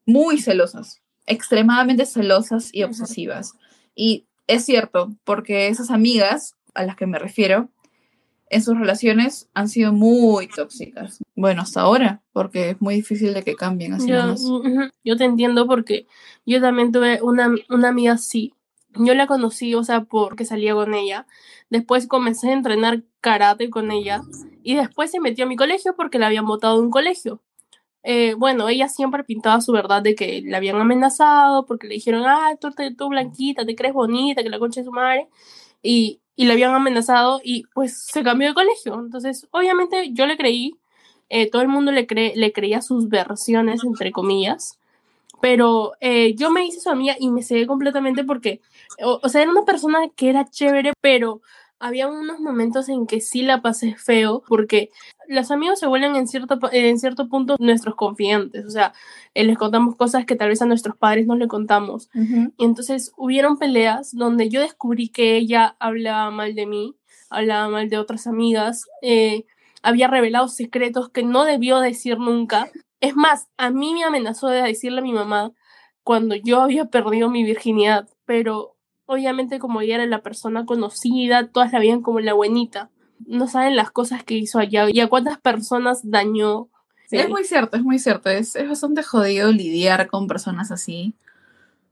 [SPEAKER 1] muy celosas, extremadamente celosas y obsesivas. Y es cierto, porque esas amigas a las que me refiero, en sus relaciones han sido muy tóxicas. Bueno, hasta ahora, porque es muy difícil de que cambien así
[SPEAKER 3] Yo,
[SPEAKER 1] nomás.
[SPEAKER 3] yo te entiendo porque yo también tuve una, una amiga así. Yo la conocí, o sea, porque salía con ella. Después comencé a entrenar karate con ella. Y después se metió a mi colegio porque la habían botado de un colegio. Eh, bueno, ella siempre pintaba su verdad de que la habían amenazado porque le dijeron, ah, tú, te- tú blanquita, te crees bonita, que la concha de su madre. Y, y la habían amenazado y pues se cambió de colegio. Entonces, obviamente yo le creí. eh, todo el mundo le, cree, le creía sus versiones, entre comillas. Pero eh, yo me hice su amiga y me cegué completamente porque, o, o sea, era una persona que era chévere, pero había unos momentos en que sí la pasé feo porque los amigos se vuelven en cierto, pa- en cierto punto nuestros confidentes. O sea, eh, les contamos cosas que tal vez a nuestros padres no le contamos. Y entonces hubieron peleas donde yo descubrí que ella hablaba mal de mí, hablaba mal de otras amigas, eh, había revelado secretos que no debió decir nunca. Es más, a mí me amenazó de decirle a mi mamá cuando yo había perdido mi virginidad, pero obviamente como ella era la persona conocida, todas la veían como la buenita. No saben las cosas que hizo allá y a cuántas personas dañó.
[SPEAKER 1] Es muy cierto, es muy cierto. Es, es bastante jodido lidiar con personas así.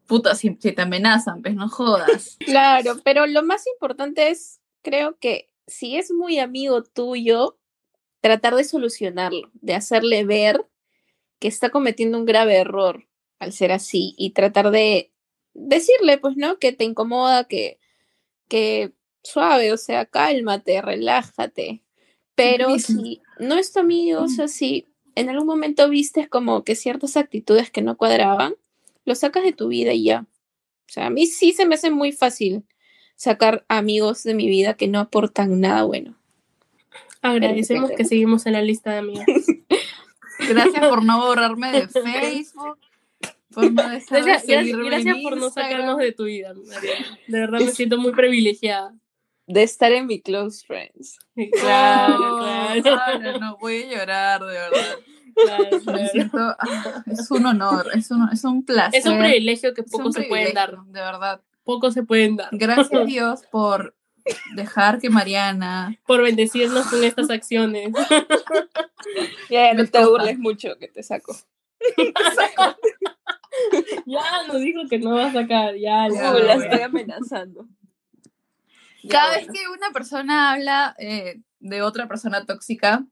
[SPEAKER 1] Puta, si, si te amenazan, pues no jodas. *laughs*
[SPEAKER 2] Claro, pero lo más importante es, creo que si es muy amigo tuyo, tratar de solucionarlo, de hacerle ver que está cometiendo un grave error al ser así y tratar de decirle, pues, ¿no? Que te incomoda, que, que suave, o sea, cálmate, relájate. Pero si no es tu amigo, o sea, si en algún momento vistes como que ciertas actitudes que no cuadraban, lo sacas de tu vida y ya. O sea, a mí sí se me hace muy fácil sacar amigos de mi vida que no aportan nada bueno.
[SPEAKER 3] Agradecemos que seguimos en la lista de amigas. *laughs*
[SPEAKER 1] Gracias por no borrarme de Facebook. Por no dejar de
[SPEAKER 3] Gracias,
[SPEAKER 1] en
[SPEAKER 3] gracias por no sacarnos de tu vida, Mariana. De verdad me siento muy privilegiada.
[SPEAKER 2] De estar en mi close friends.
[SPEAKER 3] Claro,
[SPEAKER 1] No,
[SPEAKER 3] claro,
[SPEAKER 1] Ana, no voy a llorar, de verdad.
[SPEAKER 3] claro,
[SPEAKER 1] siento, ah, es un honor, es un, es un placer.
[SPEAKER 3] Es un privilegio que pocos se pueden dar.
[SPEAKER 1] De verdad.
[SPEAKER 3] Pocos se pueden dar.
[SPEAKER 1] Gracias *laughs* Dios por dejar que Mariana
[SPEAKER 3] Por bendecirnos con estas acciones. *laughs*
[SPEAKER 2] Ya,
[SPEAKER 1] no te
[SPEAKER 2] burles mucho que te saco. *laughs*
[SPEAKER 3] Ya nos dijo que no va a sacar, ya,
[SPEAKER 1] Ya,
[SPEAKER 2] la estoy amenazando. Ya,
[SPEAKER 1] Cada vez
[SPEAKER 2] bueno.
[SPEAKER 1] que una persona habla eh, de otra persona tóxica,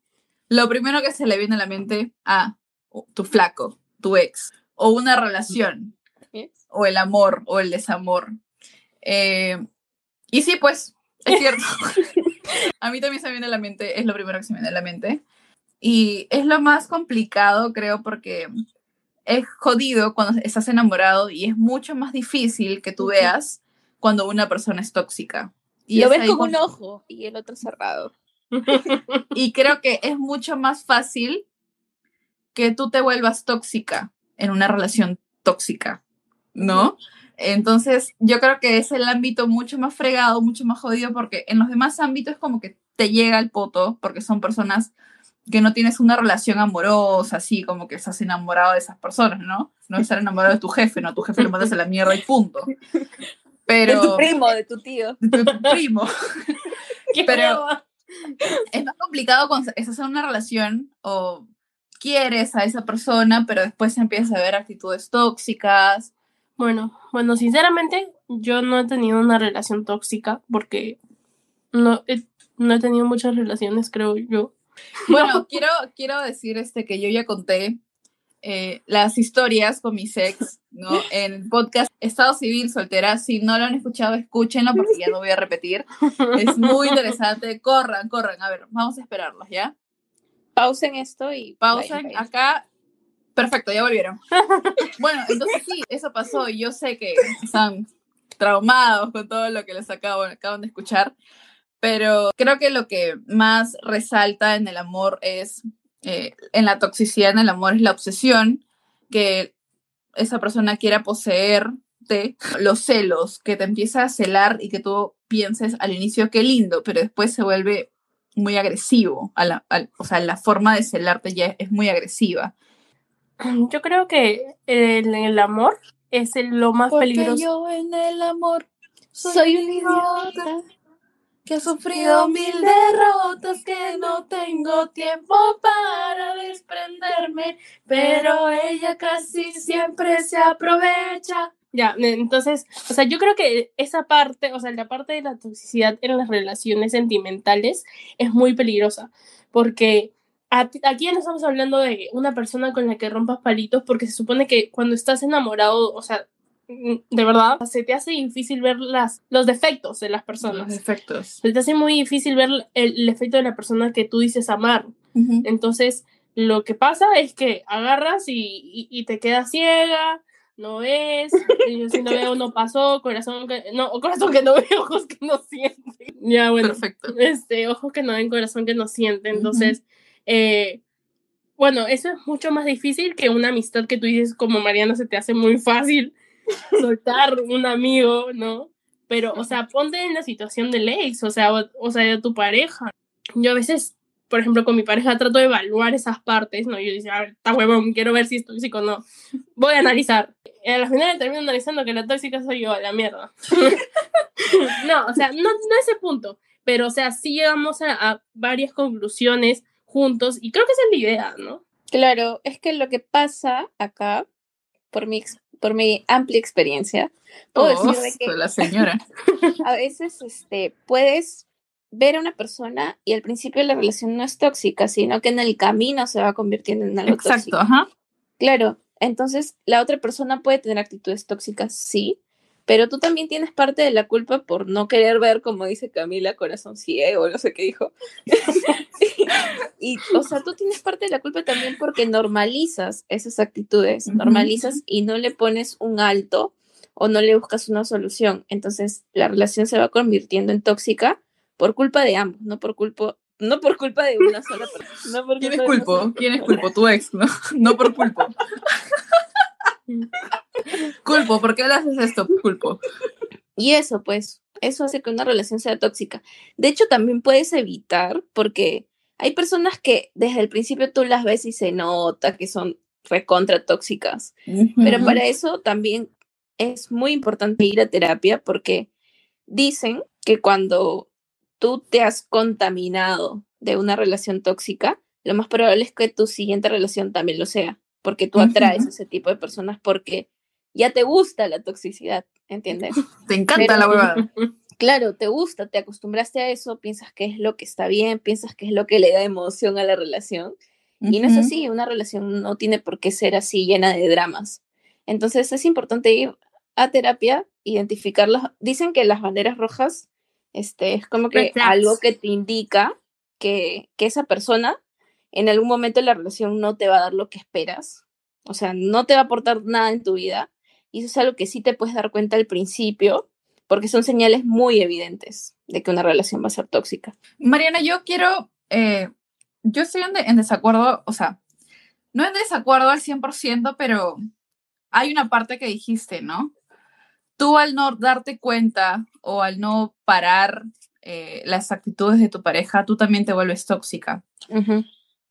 [SPEAKER 1] lo primero que se le viene a la mente, ah, tu flaco, tu ex, o una relación, o el amor, o el desamor. Eh, y sí, pues, es cierto. *laughs* a mí también se me viene a la mente, es lo primero que se me viene a la mente. Y es lo más complicado, creo, porque es jodido cuando estás enamorado y es mucho más difícil que tú veas cuando una persona es tóxica. Y
[SPEAKER 2] Lo
[SPEAKER 1] es
[SPEAKER 2] ves con un ojo y el otro cerrado. *laughs*
[SPEAKER 1] y creo que es mucho más fácil que tú te vuelvas tóxica en una relación tóxica, ¿no? Entonces, yo creo que es el ámbito mucho más fregado, mucho más jodido, porque en los demás ámbitos como que te llega el poto, porque son personas que no tienes una relación amorosa, así como que estás enamorado de esas personas, ¿no? No estar enamorado de tu jefe, ¿no? Tu jefe lo mandas a la mierda y punto. Pero...
[SPEAKER 2] De tu primo, de tu tío.
[SPEAKER 1] de tu primo. *laughs*
[SPEAKER 3] Qué
[SPEAKER 1] Pero- es más complicado cuando estás en una relación o quieres a esa persona, pero después empiezas a ver actitudes tóxicas.
[SPEAKER 3] Bueno, bueno, sinceramente, yo no he tenido una relación tóxica porque no he, no he tenido muchas relaciones, creo yo. *laughs*
[SPEAKER 1] Bueno, quiero, quiero decir este, que yo ya conté eh, las historias con mis ex, ¿no? *laughs* En el podcast Estado Civil Soltera. Si no lo han escuchado, escúchenlo porque ya no voy a repetir. Es *laughs* muy interesante. Corran, corran. A ver, vamos a esperarlos, ¿ya?
[SPEAKER 2] Pausen esto y
[SPEAKER 1] Pausen acá. Perfecto, ya volvieron. *laughs* Bueno, entonces sí, eso pasó y yo sé que están traumados con todo lo que les acabo, acaban de escuchar, pero creo que lo que más resalta en el amor es, eh, en la toxicidad en el amor es la obsesión, que esa persona quiera poseerte, los celos, que te empieza a celar y que tú pienses al inicio qué lindo, pero después se vuelve muy agresivo, a la, o sea, la forma de celarte ya es muy agresiva. *clears throat*
[SPEAKER 3] Yo creo que el, el amor es lo más peligroso.
[SPEAKER 1] yo en el amor
[SPEAKER 2] Soy un idiota.
[SPEAKER 1] que he sufrido mil derrotas, que no tengo tiempo para desprenderme, pero ella casi siempre se aprovecha.
[SPEAKER 3] Ya, entonces, o sea, yo creo que esa parte, o sea, la parte de la toxicidad en las relaciones sentimentales es muy peligrosa, porque aquí ya no estamos hablando de una persona con la que rompas palitos, porque se supone que cuando estás enamorado, o sea, mm, de verdad, se te hace difícil ver las, los defectos de las
[SPEAKER 1] Los
[SPEAKER 3] personas.
[SPEAKER 1] efectos.
[SPEAKER 3] Se te hace muy difícil ver el, el efecto de la persona que tú dices amar. Entonces, lo que pasa es que agarras y, y- y te quedas ciega, no ves, yo si no veo no pasó, corazón que no, corazón que no ve, *laughs* ojos que no sienten. *laughs* Ya, bueno,
[SPEAKER 1] Perfecto.
[SPEAKER 3] este, ojos que no ven, corazón que no siente. Entonces, eh, bueno, eso es mucho más difícil que una amistad que tú dices como Mariana se te hace muy fácil *laughs* soltar un amigo, ¿no? Pero, o sea, ponte en la situación del ex, o sea, o, o sea, de tu pareja. Yo a veces, por ejemplo, con mi pareja trato de evaluar esas partes, ¿no? Yo digo, a ver, está huevón, quiero ver si es tóxico o no. Voy a analizar. Y a la final termino analizando que la tóxica soy yo, la mierda. *laughs* no, o sea, no, no ese punto, pero, o sea, sí llegamos a, a varias conclusiones juntos y creo que esa es la idea, ¿no?
[SPEAKER 2] Claro, es que lo que pasa acá, por mi, por mi amplia experiencia, puedo decir de que
[SPEAKER 1] Oh, la señora. *laughs*
[SPEAKER 2] a veces este, puedes ver a una persona y al principio la relación no es tóxica, sino que en el camino se va convirtiendo en algo
[SPEAKER 1] Exacto,
[SPEAKER 2] tóxico.
[SPEAKER 1] ajá.
[SPEAKER 2] Claro, entonces la otra persona puede tener actitudes tóxicas, sí, pero tú también tienes parte de la culpa por no querer ver, como dice Camila, corazón ciego, no sé qué dijo. *laughs* y, o sea, tú tienes parte de la culpa también porque normalizas esas actitudes, normalizas y no le pones un alto o no le buscas una solución. Entonces la relación se va convirtiendo en tóxica por culpa de ambos, no por culpa, no por culpa de una sola persona. No
[SPEAKER 1] ¿Quién es culpo? ¿Quién es culpo? Tu ex, ¿no? *laughs* No por culpo. *laughs* *laughs* culpo, ¿por qué le haces esto? Culpo.
[SPEAKER 2] Y eso, pues, eso hace que una relación sea tóxica. De hecho, también puedes evitar, porque hay personas que desde el principio tú las ves y se nota que son recontra tóxicas. Pero para eso también es muy importante ir a terapia, porque dicen que cuando tú te has contaminado de una relación tóxica, lo más probable es que tu siguiente relación también lo sea. Porque tú atraes
[SPEAKER 1] Ujú.
[SPEAKER 2] ese tipo de personas porque ya te gusta la toxicidad, ¿entiendes? *laughs*
[SPEAKER 1] Te encanta
[SPEAKER 2] Pero-
[SPEAKER 1] la huevada. *laughs*
[SPEAKER 2] Claro, te gusta, te acostumbraste a eso, piensas que es lo que está bien, piensas que es lo que le da emoción a la relación. Y no es así, una relación no tiene por qué ser así llena de dramas. Entonces es importante ir a terapia, identificarlas. Dicen que las banderas rojas este, es como que algo que te indica que, que esa persona en algún momento la relación no te va a dar lo que esperas. O sea, no te va a aportar nada en tu vida. Y eso es algo que sí te puedes dar cuenta al principio, porque son señales muy evidentes de que una relación va a ser tóxica.
[SPEAKER 1] Mariana, yo quiero, eh, yo estoy en, de- en desacuerdo, o sea, no en desacuerdo al 100%, pero hay una parte que dijiste, ¿no? Tú al no darte cuenta o al no parar eh, las actitudes de tu pareja, tú también te vuelves tóxica.
[SPEAKER 2] Ujú.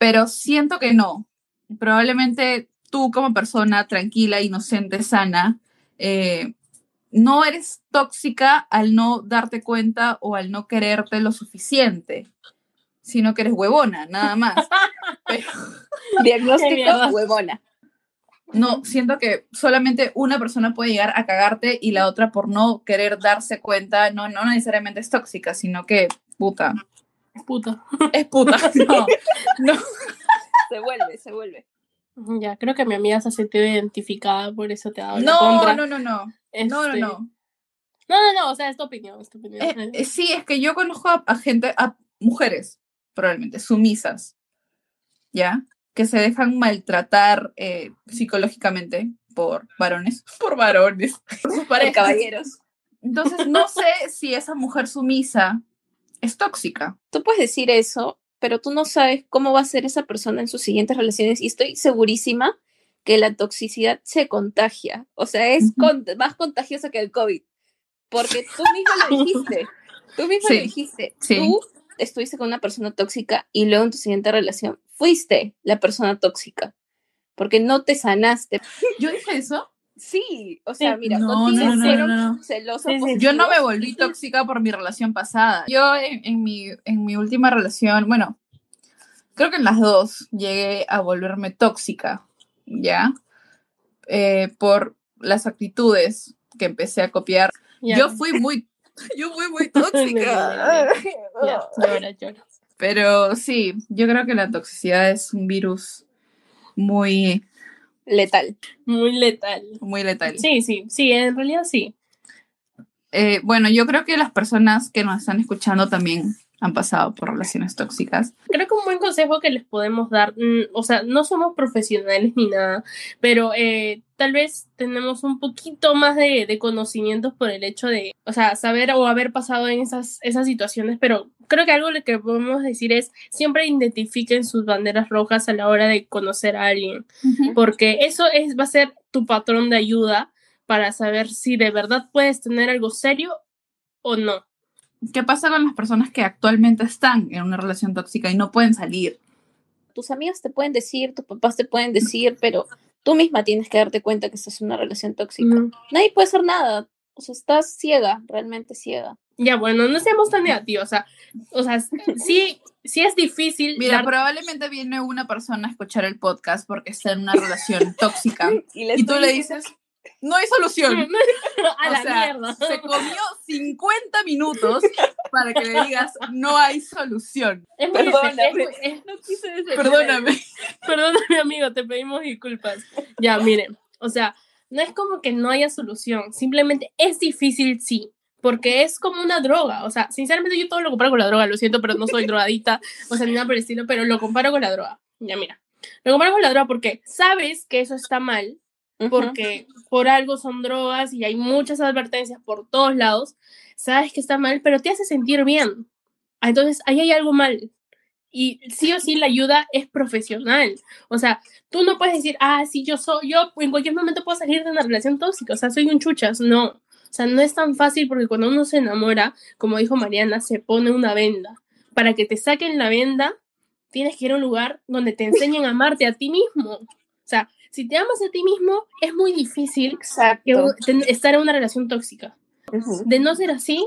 [SPEAKER 1] Pero siento que no. Probablemente tú como persona tranquila, inocente, sana, eh, no eres tóxica al no darte cuenta o al no quererte lo suficiente, sino que eres huevona, nada más. *laughs* Pero *laughs*
[SPEAKER 2] Diagnóstico huevona.
[SPEAKER 1] no, siento que solamente una persona puede llegar a cagarte y la otra por no querer darse cuenta, no, no necesariamente es tóxica, sino que puta,
[SPEAKER 3] Puta.
[SPEAKER 1] es puta. *laughs* No, no.
[SPEAKER 2] Se vuelve, se vuelve.
[SPEAKER 3] Ya, creo que mi amiga se ha sentido identificada, por eso te ha dado la
[SPEAKER 1] No,
[SPEAKER 3] contra.
[SPEAKER 1] no, no, no. No, no,
[SPEAKER 3] Este,
[SPEAKER 1] no.
[SPEAKER 3] No, no, no, o sea, es tu opinión, es tu opinión.
[SPEAKER 1] Eh, eh, sí, es que yo conozco a, a gente, a mujeres, probablemente, sumisas, ¿ya? Que se dejan maltratar eh, psicológicamente por varones, *laughs* por varones, por sus parejas.
[SPEAKER 2] caballeros.
[SPEAKER 1] Entonces, no sé si esa mujer sumisa es tóxica.
[SPEAKER 2] Tú puedes decir eso, pero tú no sabes cómo va a ser esa persona en sus siguientes relaciones y estoy segurísima que la toxicidad se contagia. O sea, es con- más contagiosa que el COVID. Porque tú mismo lo *laughs* dijiste. Tú mismo
[SPEAKER 1] Sí,
[SPEAKER 2] lo dijiste.
[SPEAKER 1] sí.
[SPEAKER 2] Tú estuviste con una persona tóxica y luego en tu siguiente relación fuiste la persona tóxica. Porque no te sanaste.
[SPEAKER 1] ¿Yo dije eso?
[SPEAKER 2] Sí, o sea, mira,
[SPEAKER 1] No,
[SPEAKER 2] contigo
[SPEAKER 1] no, no, no,
[SPEAKER 2] fueron
[SPEAKER 1] no, no.
[SPEAKER 2] celosos.
[SPEAKER 3] Sí, sí.
[SPEAKER 2] posesivos.
[SPEAKER 1] Yo no me volví tóxica por mi relación pasada. Yo en, en mi, en mi última relación, bueno, creo que en las dos llegué a volverme tóxica, ¿ya? Eh, por las actitudes que empecé a copiar.
[SPEAKER 3] Ya,
[SPEAKER 1] Yo fui muy, *laughs* yo fui muy tóxica. *laughs* Pero sí, yo creo que la toxicidad es un virus muy,
[SPEAKER 2] Letal.
[SPEAKER 3] Muy letal.
[SPEAKER 1] muy letal.
[SPEAKER 3] Sí, sí, sí, en realidad sí.
[SPEAKER 1] Eh, bueno, yo creo que las personas que nos están escuchando también han pasado por relaciones tóxicas.
[SPEAKER 3] Creo que un buen consejo que les podemos dar, mm, o sea, no somos profesionales ni nada, pero eh, tal vez tenemos un poquito más de, de conocimientos por el hecho de, o sea, saber o haber pasado en esas, esas situaciones, pero creo que algo que podemos decir es siempre identifiquen sus banderas rojas a la hora de conocer a alguien, porque eso es, va a ser tu patrón de ayuda para saber si de verdad puedes tener algo serio o no.
[SPEAKER 1] ¿Qué pasa con las personas que actualmente están en una relación tóxica y no pueden salir?
[SPEAKER 2] tus amigos te pueden decir, tus papás te pueden decir, pero tú misma tienes que darte cuenta que estás en una relación tóxica.
[SPEAKER 3] Mm.
[SPEAKER 2] Nadie puede hacer nada. O sea, estás ciega, realmente ciega.
[SPEAKER 3] Ya, bueno, no seamos tan negativos, o sea, o sea, *laughs* sí, sí es difícil
[SPEAKER 1] Mira,
[SPEAKER 3] dar-
[SPEAKER 1] probablemente viene una persona a escuchar el podcast porque está en una relación tóxica *laughs* y tú le dices, *laughs* no hay solución.
[SPEAKER 3] a
[SPEAKER 1] O
[SPEAKER 3] la
[SPEAKER 1] sea,
[SPEAKER 3] mierda.
[SPEAKER 1] se comió 50 minutos para que le digas, no hay solución.
[SPEAKER 3] Es muy
[SPEAKER 2] Perdóname.
[SPEAKER 3] es es-
[SPEAKER 2] No quise decir
[SPEAKER 1] Perdóname. *laughs*
[SPEAKER 3] Perdóname, amigo, te pedimos disculpas. Ya, miren, o sea, no es como que no haya solución, simplemente es difícil, sí, porque es como una droga, o sea, sinceramente yo todo lo comparo con la droga, lo siento, pero no soy *laughs* drogadita, o sea, ni nada por el estilo, pero lo comparo con la droga. Ya, mira, lo comparo con la droga porque sabes que eso está mal, Porque por algo son drogas y hay muchas advertencias por todos lados, sabes que está mal, pero te hace sentir bien. Ah, Entonces, ahí hay algo mal. Y sí o sí la ayuda es profesional. O sea, tú no puedes decir, ah, sí, yo soy, yo en cualquier momento puedo salir de una relación tóxica, o sea, soy un chuchas. No. O sea, no es tan fácil porque cuando uno se enamora, como dijo Mariana, se pone una venda. Para que te saquen la venda, tienes que ir a un lugar donde te enseñen a amarte a ti mismo. O sea, si te amas a ti mismo, es muy difícil que, estar en una relación tóxica.
[SPEAKER 2] Ujú.
[SPEAKER 3] De no ser así,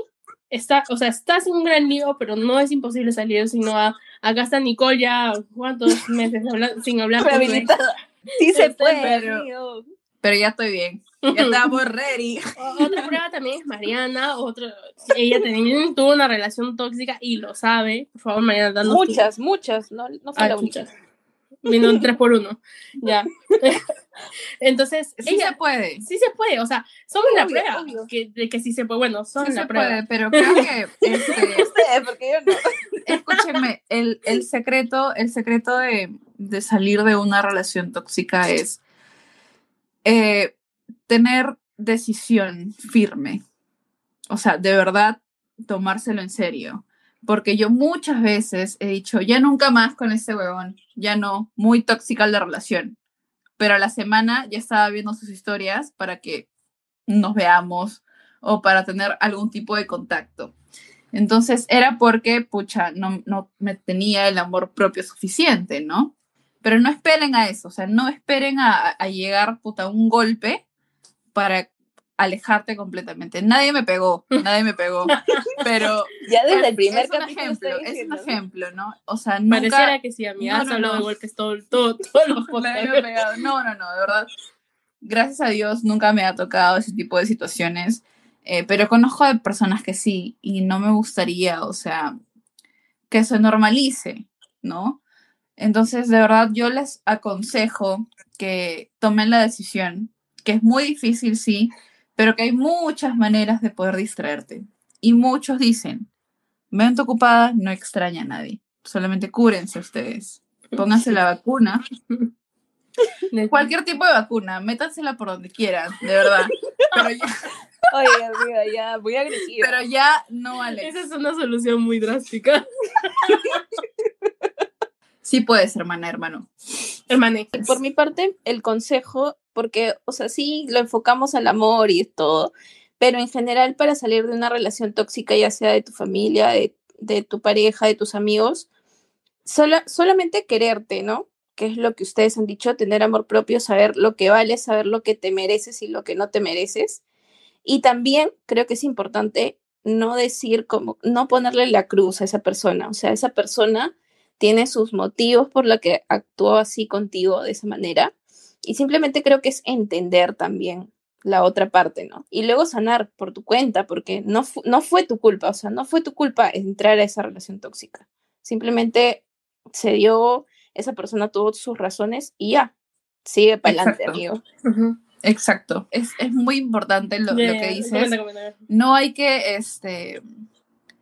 [SPEAKER 3] está, o sea, estás en un gran lío, pero no es imposible salir, sino a, acá está Nicole ya, ¿cuántos meses habla- sin hablar?
[SPEAKER 2] Rehabilitada. Sí se
[SPEAKER 3] Este,
[SPEAKER 2] puede,
[SPEAKER 1] pero-. Pero ya estoy bien. Ya *laughs* estamos ready.
[SPEAKER 3] Otra prueba también es Mariana, otro, ella también tuvo una relación tóxica y lo sabe. Por favor, Mariana, danos tu-
[SPEAKER 2] Muchas, muchas, no, no fue
[SPEAKER 3] Ah,
[SPEAKER 2] la única.
[SPEAKER 3] chucha. Vino un 3 por 1 Ya. *laughs* Entonces,
[SPEAKER 1] Sí
[SPEAKER 3] ella
[SPEAKER 1] se puede.
[SPEAKER 3] sí se puede, o sea, somos la
[SPEAKER 2] Obvio,
[SPEAKER 3] prueba
[SPEAKER 2] obvio.
[SPEAKER 3] que, de que sí se puede. Bueno, son
[SPEAKER 1] Sí
[SPEAKER 3] la
[SPEAKER 1] se
[SPEAKER 3] prueba.
[SPEAKER 1] puede, pero creo que *laughs* este,
[SPEAKER 2] porque yo no. *laughs*
[SPEAKER 1] escúchenme, el, el secreto, el secreto de, de salir de una relación tóxica es eh, tener decisión firme. O sea, de verdad, tomárselo en serio. Porque yo muchas veces he dicho, ya nunca más con ese huevón, ya no, muy tóxica la relación. Pero a la semana ya estaba viendo sus historias para que nos veamos o para tener algún tipo de contacto. Entonces era porque, pucha, no, no me tenía el amor propio suficiente, ¿no? Pero no esperen a eso, o sea, no esperen a, llegar, puta, un golpe para alejarte completamente. Nadie me pegó, *laughs* nadie me pegó, pero
[SPEAKER 2] Ya desde el
[SPEAKER 1] es-
[SPEAKER 2] primer
[SPEAKER 1] es un ejemplo, es un ejemplo, ¿no? O sea, nunca...
[SPEAKER 3] Pareciera que sí, amiga.
[SPEAKER 1] No,
[SPEAKER 3] Has
[SPEAKER 1] no,
[SPEAKER 3] hablado
[SPEAKER 1] no.
[SPEAKER 3] de golpes todo, todo, todos los *laughs*
[SPEAKER 1] Nadie me ha pegado. No, no, no, de verdad. Gracias a Dios nunca me ha tocado ese tipo de situaciones, eh, pero conozco de personas que sí y no me gustaría, o sea, que se normalice, ¿no? Entonces, de verdad, yo les aconsejo que tomen la decisión, que es muy difícil, sí, pero que hay muchas maneras de poder distraerte. Y muchos dicen, mente ocupada no extraña a nadie, solamente cúrense ustedes, pónganse la vacuna
[SPEAKER 3] De-
[SPEAKER 1] Cualquier tipo de vacuna, métansela por donde quieran, de verdad. Pero ya, *laughs*
[SPEAKER 2] Oye, amiga, ya, muy agresiva.
[SPEAKER 1] pero ya no, Alex.
[SPEAKER 3] Esa es una solución muy drástica. *laughs*
[SPEAKER 1] Sí puedes, hermana, hermano.
[SPEAKER 3] Hermane.
[SPEAKER 2] Por mi parte, el consejo, porque, o sea, sí lo enfocamos al amor y todo, pero en general para salir de una relación tóxica, ya sea de tu familia, de, de tu pareja, de tus amigos, sola- solamente quererte, ¿no? Que es lo que ustedes han dicho, tener amor propio, saber lo que vales, saber lo que te mereces y lo que no te mereces. Y también creo que es importante no decir como, no ponerle la cruz a esa persona, o sea, esa persona tiene sus motivos por lo que actuó así contigo de esa manera. Y simplemente creo que es entender también la otra parte, ¿no? Y luego sanar por tu cuenta, porque no, fu- no fue tu culpa, o sea, no fue tu culpa entrar a esa relación tóxica. Simplemente se dio, esa persona tuvo sus razones y ya, sigue para adelante,
[SPEAKER 1] Exacto.
[SPEAKER 2] amigo.
[SPEAKER 1] Exacto. Es, es muy importante lo, lo que dices. No hay que, este...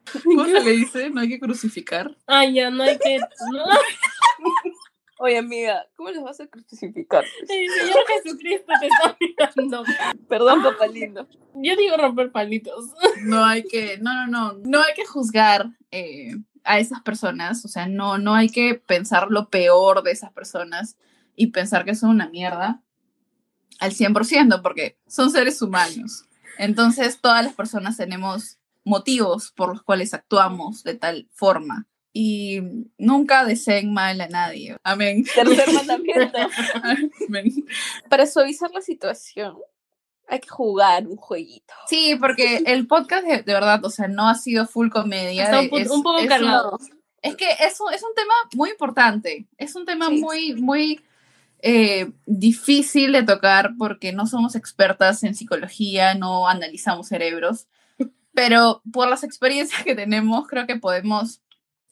[SPEAKER 1] *laughs* ¿Cómo se le dice? No hay que crucificar.
[SPEAKER 3] Ah, ya, no hay que. No, *laughs*
[SPEAKER 2] Oye, amiga, ¿cómo les vas a crucificar? *laughs*
[SPEAKER 3] el Señor Jesucristo te está mirando.
[SPEAKER 2] Perdón, papá lindo.
[SPEAKER 3] Yo digo romper palitos.
[SPEAKER 1] No hay que, no, no, no, no hay que juzgar eh, a esas personas, o sea, no, no hay que pensar lo peor de esas personas y pensar que son una mierda al 100%, porque son seres humanos. Entonces, todas las personas tenemos motivos por los cuales actuamos de tal forma. Y nunca deseen mal a nadie. Amén.
[SPEAKER 2] Tercer mandamiento. *laughs*
[SPEAKER 1] Amén.
[SPEAKER 2] Para suavizar la situación, hay que jugar un jueguito.
[SPEAKER 1] Sí, porque el podcast de, de verdad, o sea, no ha sido full comedia.
[SPEAKER 3] Está un,
[SPEAKER 1] es-
[SPEAKER 3] un poco
[SPEAKER 1] es
[SPEAKER 3] cargado.
[SPEAKER 1] Es que es un, es un tema muy importante, es un tema
[SPEAKER 2] Sí.
[SPEAKER 1] muy, muy eh, difícil de tocar porque no somos expertas en psicología, no analizamos cerebros, pero por las experiencias que tenemos creo que podemos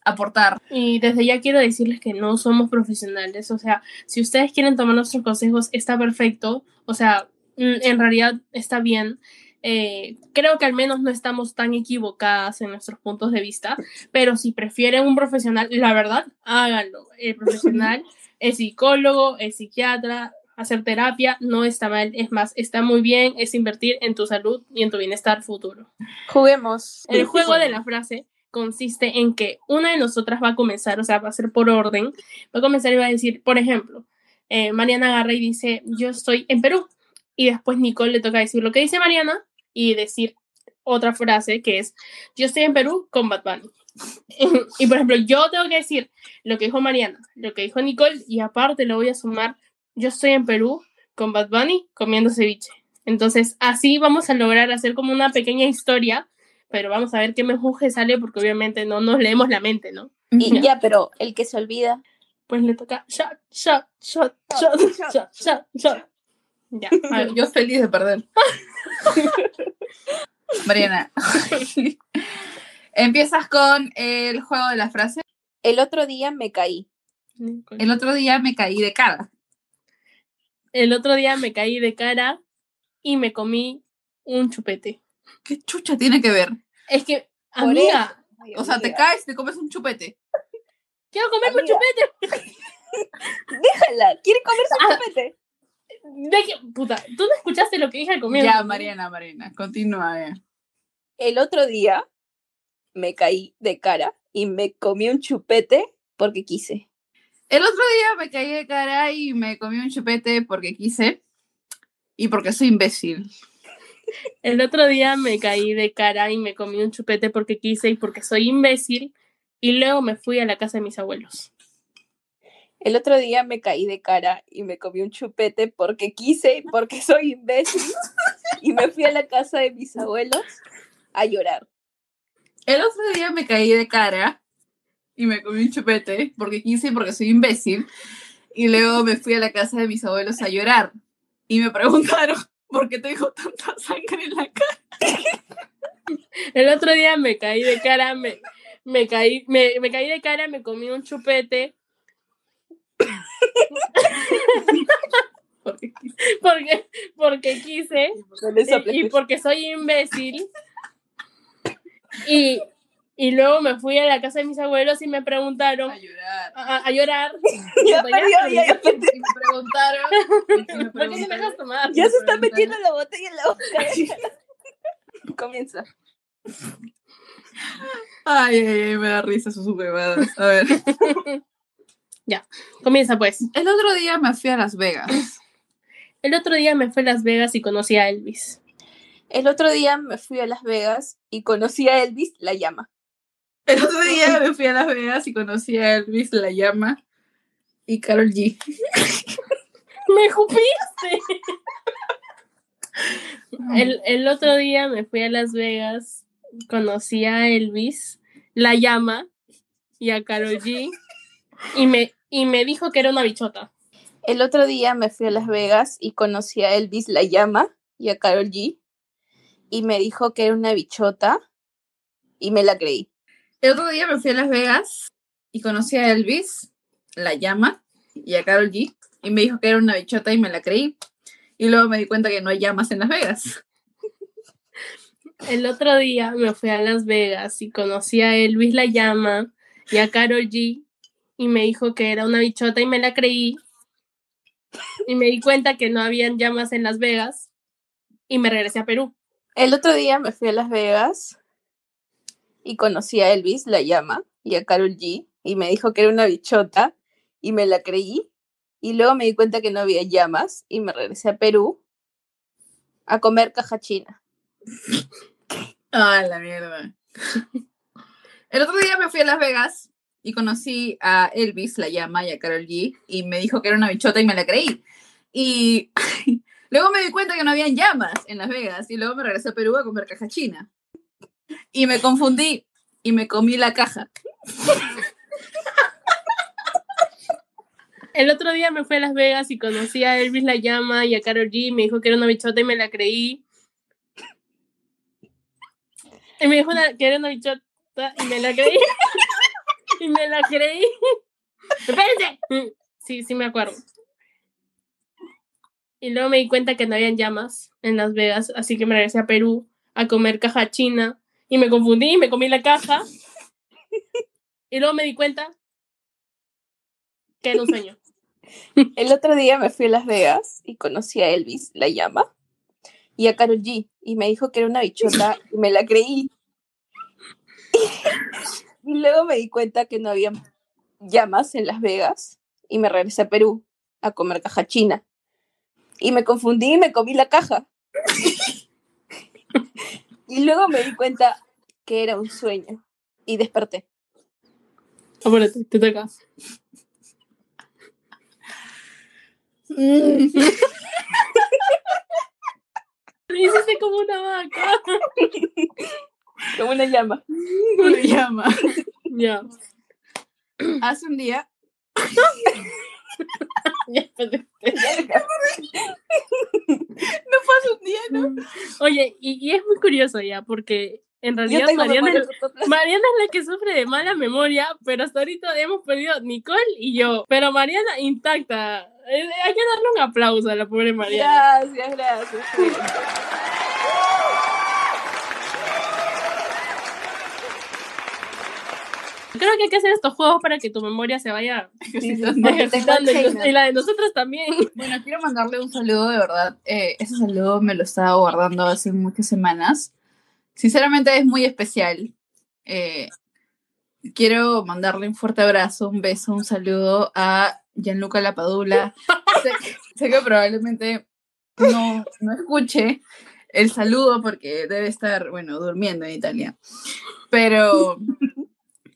[SPEAKER 1] aportar.
[SPEAKER 3] Y desde ya quiero decirles que no somos profesionales. O sea, si ustedes quieren tomar nuestros consejos, está perfecto. O sea, mm, en realidad está bien. Eh, creo que al menos no estamos tan equivocadas en nuestros puntos de vista, pero si prefieren un profesional, la verdad, háganlo. El profesional, *laughs* el psicólogo, el psiquiatra, hacer terapia no está mal, es más, está muy bien, es invertir en tu salud y en tu bienestar futuro.
[SPEAKER 2] Juguemos.
[SPEAKER 3] El juego de la frase consiste en que una de nosotras va a comenzar, o sea, va a ser por orden, va a comenzar y va a decir, por ejemplo, eh, Mariana agarra y dice, yo estoy en Perú. Y después Nicole le toca decir lo que dice Mariana y decir otra frase que es, yo estoy en Perú con Bad Bunny. *laughs* y por ejemplo, yo tengo que decir lo que dijo Mariana, lo que dijo Nicole y aparte le voy a sumar, yo estoy en Perú con Bad Bunny comiendo ceviche. Entonces, así vamos a lograr hacer como una pequeña historia pero vamos a ver qué mejuje sale porque obviamente no nos leemos la mente, ¿no?
[SPEAKER 2] Y
[SPEAKER 3] Ya.
[SPEAKER 2] ya, pero el que se olvida
[SPEAKER 3] pues le toca shot, shot, shot, shot, shot, shot, shot. Ya, *laughs* a ver.
[SPEAKER 1] Yo feliz de perder. *laughs* Mariana. *laughs* Empiezas con el juego de la frase.
[SPEAKER 2] El otro día me caí.
[SPEAKER 1] El otro día me caí de cara.
[SPEAKER 3] El otro día me caí de cara y me comí un chupete.
[SPEAKER 1] ¿Qué chucha tiene que ver?
[SPEAKER 3] Es que,
[SPEAKER 2] Por
[SPEAKER 3] amiga,
[SPEAKER 2] Ay,
[SPEAKER 1] O sea, te caes y te comes un chupete.
[SPEAKER 3] quiero comerme un chupete. *laughs*
[SPEAKER 2] Déjala, quiere comerse
[SPEAKER 3] Ah.
[SPEAKER 2] un chupete.
[SPEAKER 3] De que, puta, tú no escuchaste lo que dije al comienzo.
[SPEAKER 1] Ya, Mariana, Mariana, continúa. eh.
[SPEAKER 2] El otro día me caí de cara y me comí un chupete porque quise.
[SPEAKER 1] El otro día me caí de cara y me comí un chupete porque quise y porque soy imbécil.
[SPEAKER 3] El otro día me caí de cara y me comí un chupete porque quise y porque soy imbécil. Y luego me fui a la casa de mis abuelos.
[SPEAKER 2] El otro día me caí de cara y me comí un chupete porque quise y porque soy imbécil. y me fui a la casa de mis abuelos a llorar.
[SPEAKER 1] El otro día me caí de cara y me comí un chupete porque quise y porque soy imbécil. Y luego me fui a la casa de mis abuelos a llorar. Y me preguntaron por qué tengo tanta sangre en la cara.
[SPEAKER 3] El otro día me caí de cara, me, me, caí, me, me caí de cara, me comí un chupete
[SPEAKER 1] Porque quise.
[SPEAKER 3] porque, porque quise y, porque soy imbécil. Y, y luego me fui a la casa de mis abuelos y me preguntaron
[SPEAKER 1] A llorar.
[SPEAKER 3] a, a llorar. *laughs*
[SPEAKER 2] Ya perdió, ya, ya,
[SPEAKER 1] Y me *laughs* preguntaron. y me
[SPEAKER 3] ¿Por qué se me dejas tomar?
[SPEAKER 2] ya se está metiendo la botella en la boca. *laughs* Comienza.
[SPEAKER 1] Ay, ay, ay, me da risa sus huevadas. A ver.
[SPEAKER 3] Comienza pues.
[SPEAKER 1] El otro día me fui a Las Vegas. *clears throat*
[SPEAKER 3] El otro día me fui a Las Vegas y conocí a Elvis.
[SPEAKER 2] El otro día me fui a Las Vegas y conocí a Elvis La Llama.
[SPEAKER 1] El otro día me fui a Las Vegas y conocí a Elvis, La Llama y Carol G. *laughs*
[SPEAKER 3] ¡Me jupiste! *laughs* El, el otro día me fui a Las Vegas, conocí a Elvis, La Llama y a Karol G y me, y me dijo que era una bichota.
[SPEAKER 2] El otro día me fui a Las Vegas y conocí a Elvis La Llama y a Carol G. Y me dijo que era una bichota y me la creí.
[SPEAKER 1] El otro día me fui a Las Vegas y conocí a Elvis, La Llama y a Carol G. Y me dijo que era una bichota y me la creí. Y luego me di cuenta que no hay llamas en Las Vegas.
[SPEAKER 3] El otro día me fui a Las Vegas y conocí a Elvis La Llama y a Karol G y me dijo que era una bichota y me la creí. Y me di cuenta que no habían llamas en Las Vegas y me regresé a Perú.
[SPEAKER 2] El otro día me fui a Las Vegas y conocí a Elvis La Llama y a Carol G. Y me dijo que era una bichota y me la creí. Y luego me di cuenta que no había llamas y me regresé a Perú a comer caja china. *laughs*
[SPEAKER 1] Ah, la mierda. *laughs* El otro día me fui a Las Vegas y conocí a Elvis, la llama, y a Carol G. Y me dijo que era una bichota y me la creí. Y *laughs* luego me di cuenta que no habían llamas en Las Vegas. Y luego me regresé a Perú a comer caja china. Y me confundí y me comí la caja.
[SPEAKER 3] El otro día me fui a Las Vegas y conocí a Elvis La Llama y a Karol G. Me dijo que era una bichota y me la creí. Y me dijo que era una bichota y me la creí. y me la creí. ¡Espérense! Sí, sí me acuerdo. Y luego me di cuenta que no habían llamas en Las Vegas, así que me regresé a Perú a comer caja china. Y me confundí y me comí la caja. Y luego me di cuenta que era un sueño. *laughs*
[SPEAKER 2] El otro día me fui a Las Vegas y conocí a Elvis La Llama y a Carol G. Y me dijo que era una bichota y me la creí. *laughs* Y luego me di cuenta que no había llamas en Las Vegas y me regresé a Perú a comer caja china. Y me confundí y me comí la caja. Y luego me di cuenta que era un sueño y desperté.
[SPEAKER 3] Apúrate, te toca. *laughs* Me hiciste como una vaca.
[SPEAKER 2] Como una llama.
[SPEAKER 1] Una llama.
[SPEAKER 3] Ya.
[SPEAKER 1] Hace un día. *laughs*
[SPEAKER 3] Ya, *laughs*
[SPEAKER 1] No fue un día, ¿no?
[SPEAKER 3] Oye, y, y es muy curioso ya, porque en realidad Mariana. Mariana es la que sufre de mala memoria, pero hasta ahorita hemos perdido Nicole y yo. Pero Mariana intacta. Eh, Hay que darle un aplauso a la pobre Mariana.
[SPEAKER 2] Gracias, gracias.
[SPEAKER 3] Creo que hay que hacer estos juegos para que tu memoria se vaya *laughs*
[SPEAKER 1] Ejercitando.
[SPEAKER 3] y, la de nosotros también.
[SPEAKER 1] Bueno, quiero mandarle un saludo de verdad. Eh, ese saludo me lo estaba guardando hace muchas semanas. Sinceramente es muy especial. Eh, quiero mandarle un fuerte abrazo, un beso, un saludo a Gianluca Lapadula. sé, que- sé que probablemente no, no escuche el saludo porque debe estar, bueno, durmiendo en Italia. Pero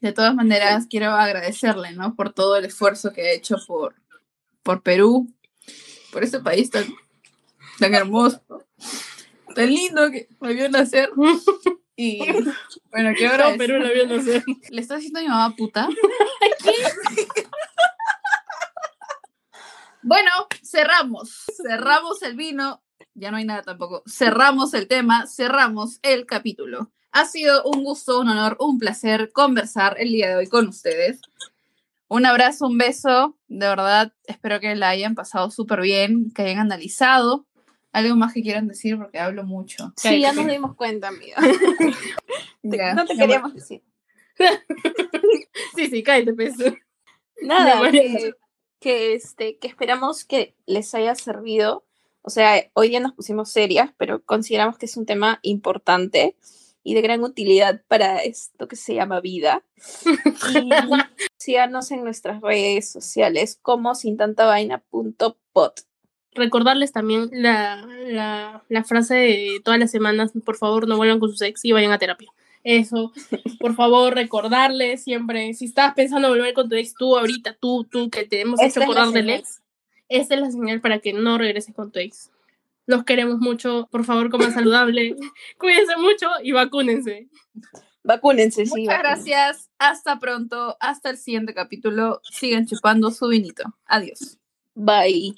[SPEAKER 1] de todas maneras quiero agradecerle, ¿no? Por todo el esfuerzo que ha hecho por, por Perú, por ese país tan, tan hermoso, tan lindo que me vio nacer. *laughs* Y bueno, quiero
[SPEAKER 3] No,
[SPEAKER 1] agradecer.
[SPEAKER 3] Perú lo vio no sé. *laughs*
[SPEAKER 1] ¿Le está diciendo a mi mamá puta? *laughs* bueno, cerramos. Cerramos el vino. Ya no hay nada tampoco. Cerramos el tema, cerramos el capítulo. Ha sido un gusto, un honor, un placer conversar el día de hoy con ustedes. Un abrazo, un beso. De verdad, espero que la hayan pasado súper bien, que hayan analizado. ¿Algo más que quieran decir? Porque hablo mucho.
[SPEAKER 2] Sí, ya nos dimos cuenta, amiga. Te- *laughs* *laughs*
[SPEAKER 1] Ya,
[SPEAKER 2] no te queríamos decir. *laughs*
[SPEAKER 3] Sí, sí, cállate, pues.
[SPEAKER 2] Nada, que, que, este, que esperamos que les haya servido. O sea, hoy día nos pusimos serias, pero consideramos que es un tema importante y de gran utilidad para esto que se llama vida. *laughs* Y síganos en nuestras redes sociales como sin tanta vaina.pot.
[SPEAKER 3] Recordarles también la, la, la frase de todas las semanas, por favor no vuelvan con sus ex y vayan a terapia. Eso, por favor, recordarles siempre, si estás pensando volver con tu ex, tú ahorita, tú, tú, que te hemos hecho del ex, esta es la señal para que no regreses con tu ex. Los queremos mucho, por favor, coman saludable, *laughs* cuídense mucho y vacúnense.
[SPEAKER 2] Vacúnense, sí.
[SPEAKER 1] Muchas
[SPEAKER 2] vacúnense.
[SPEAKER 1] gracias. Hasta pronto. Hasta el siguiente capítulo. Sigan chupando su vinito. Adiós.
[SPEAKER 2] Bye.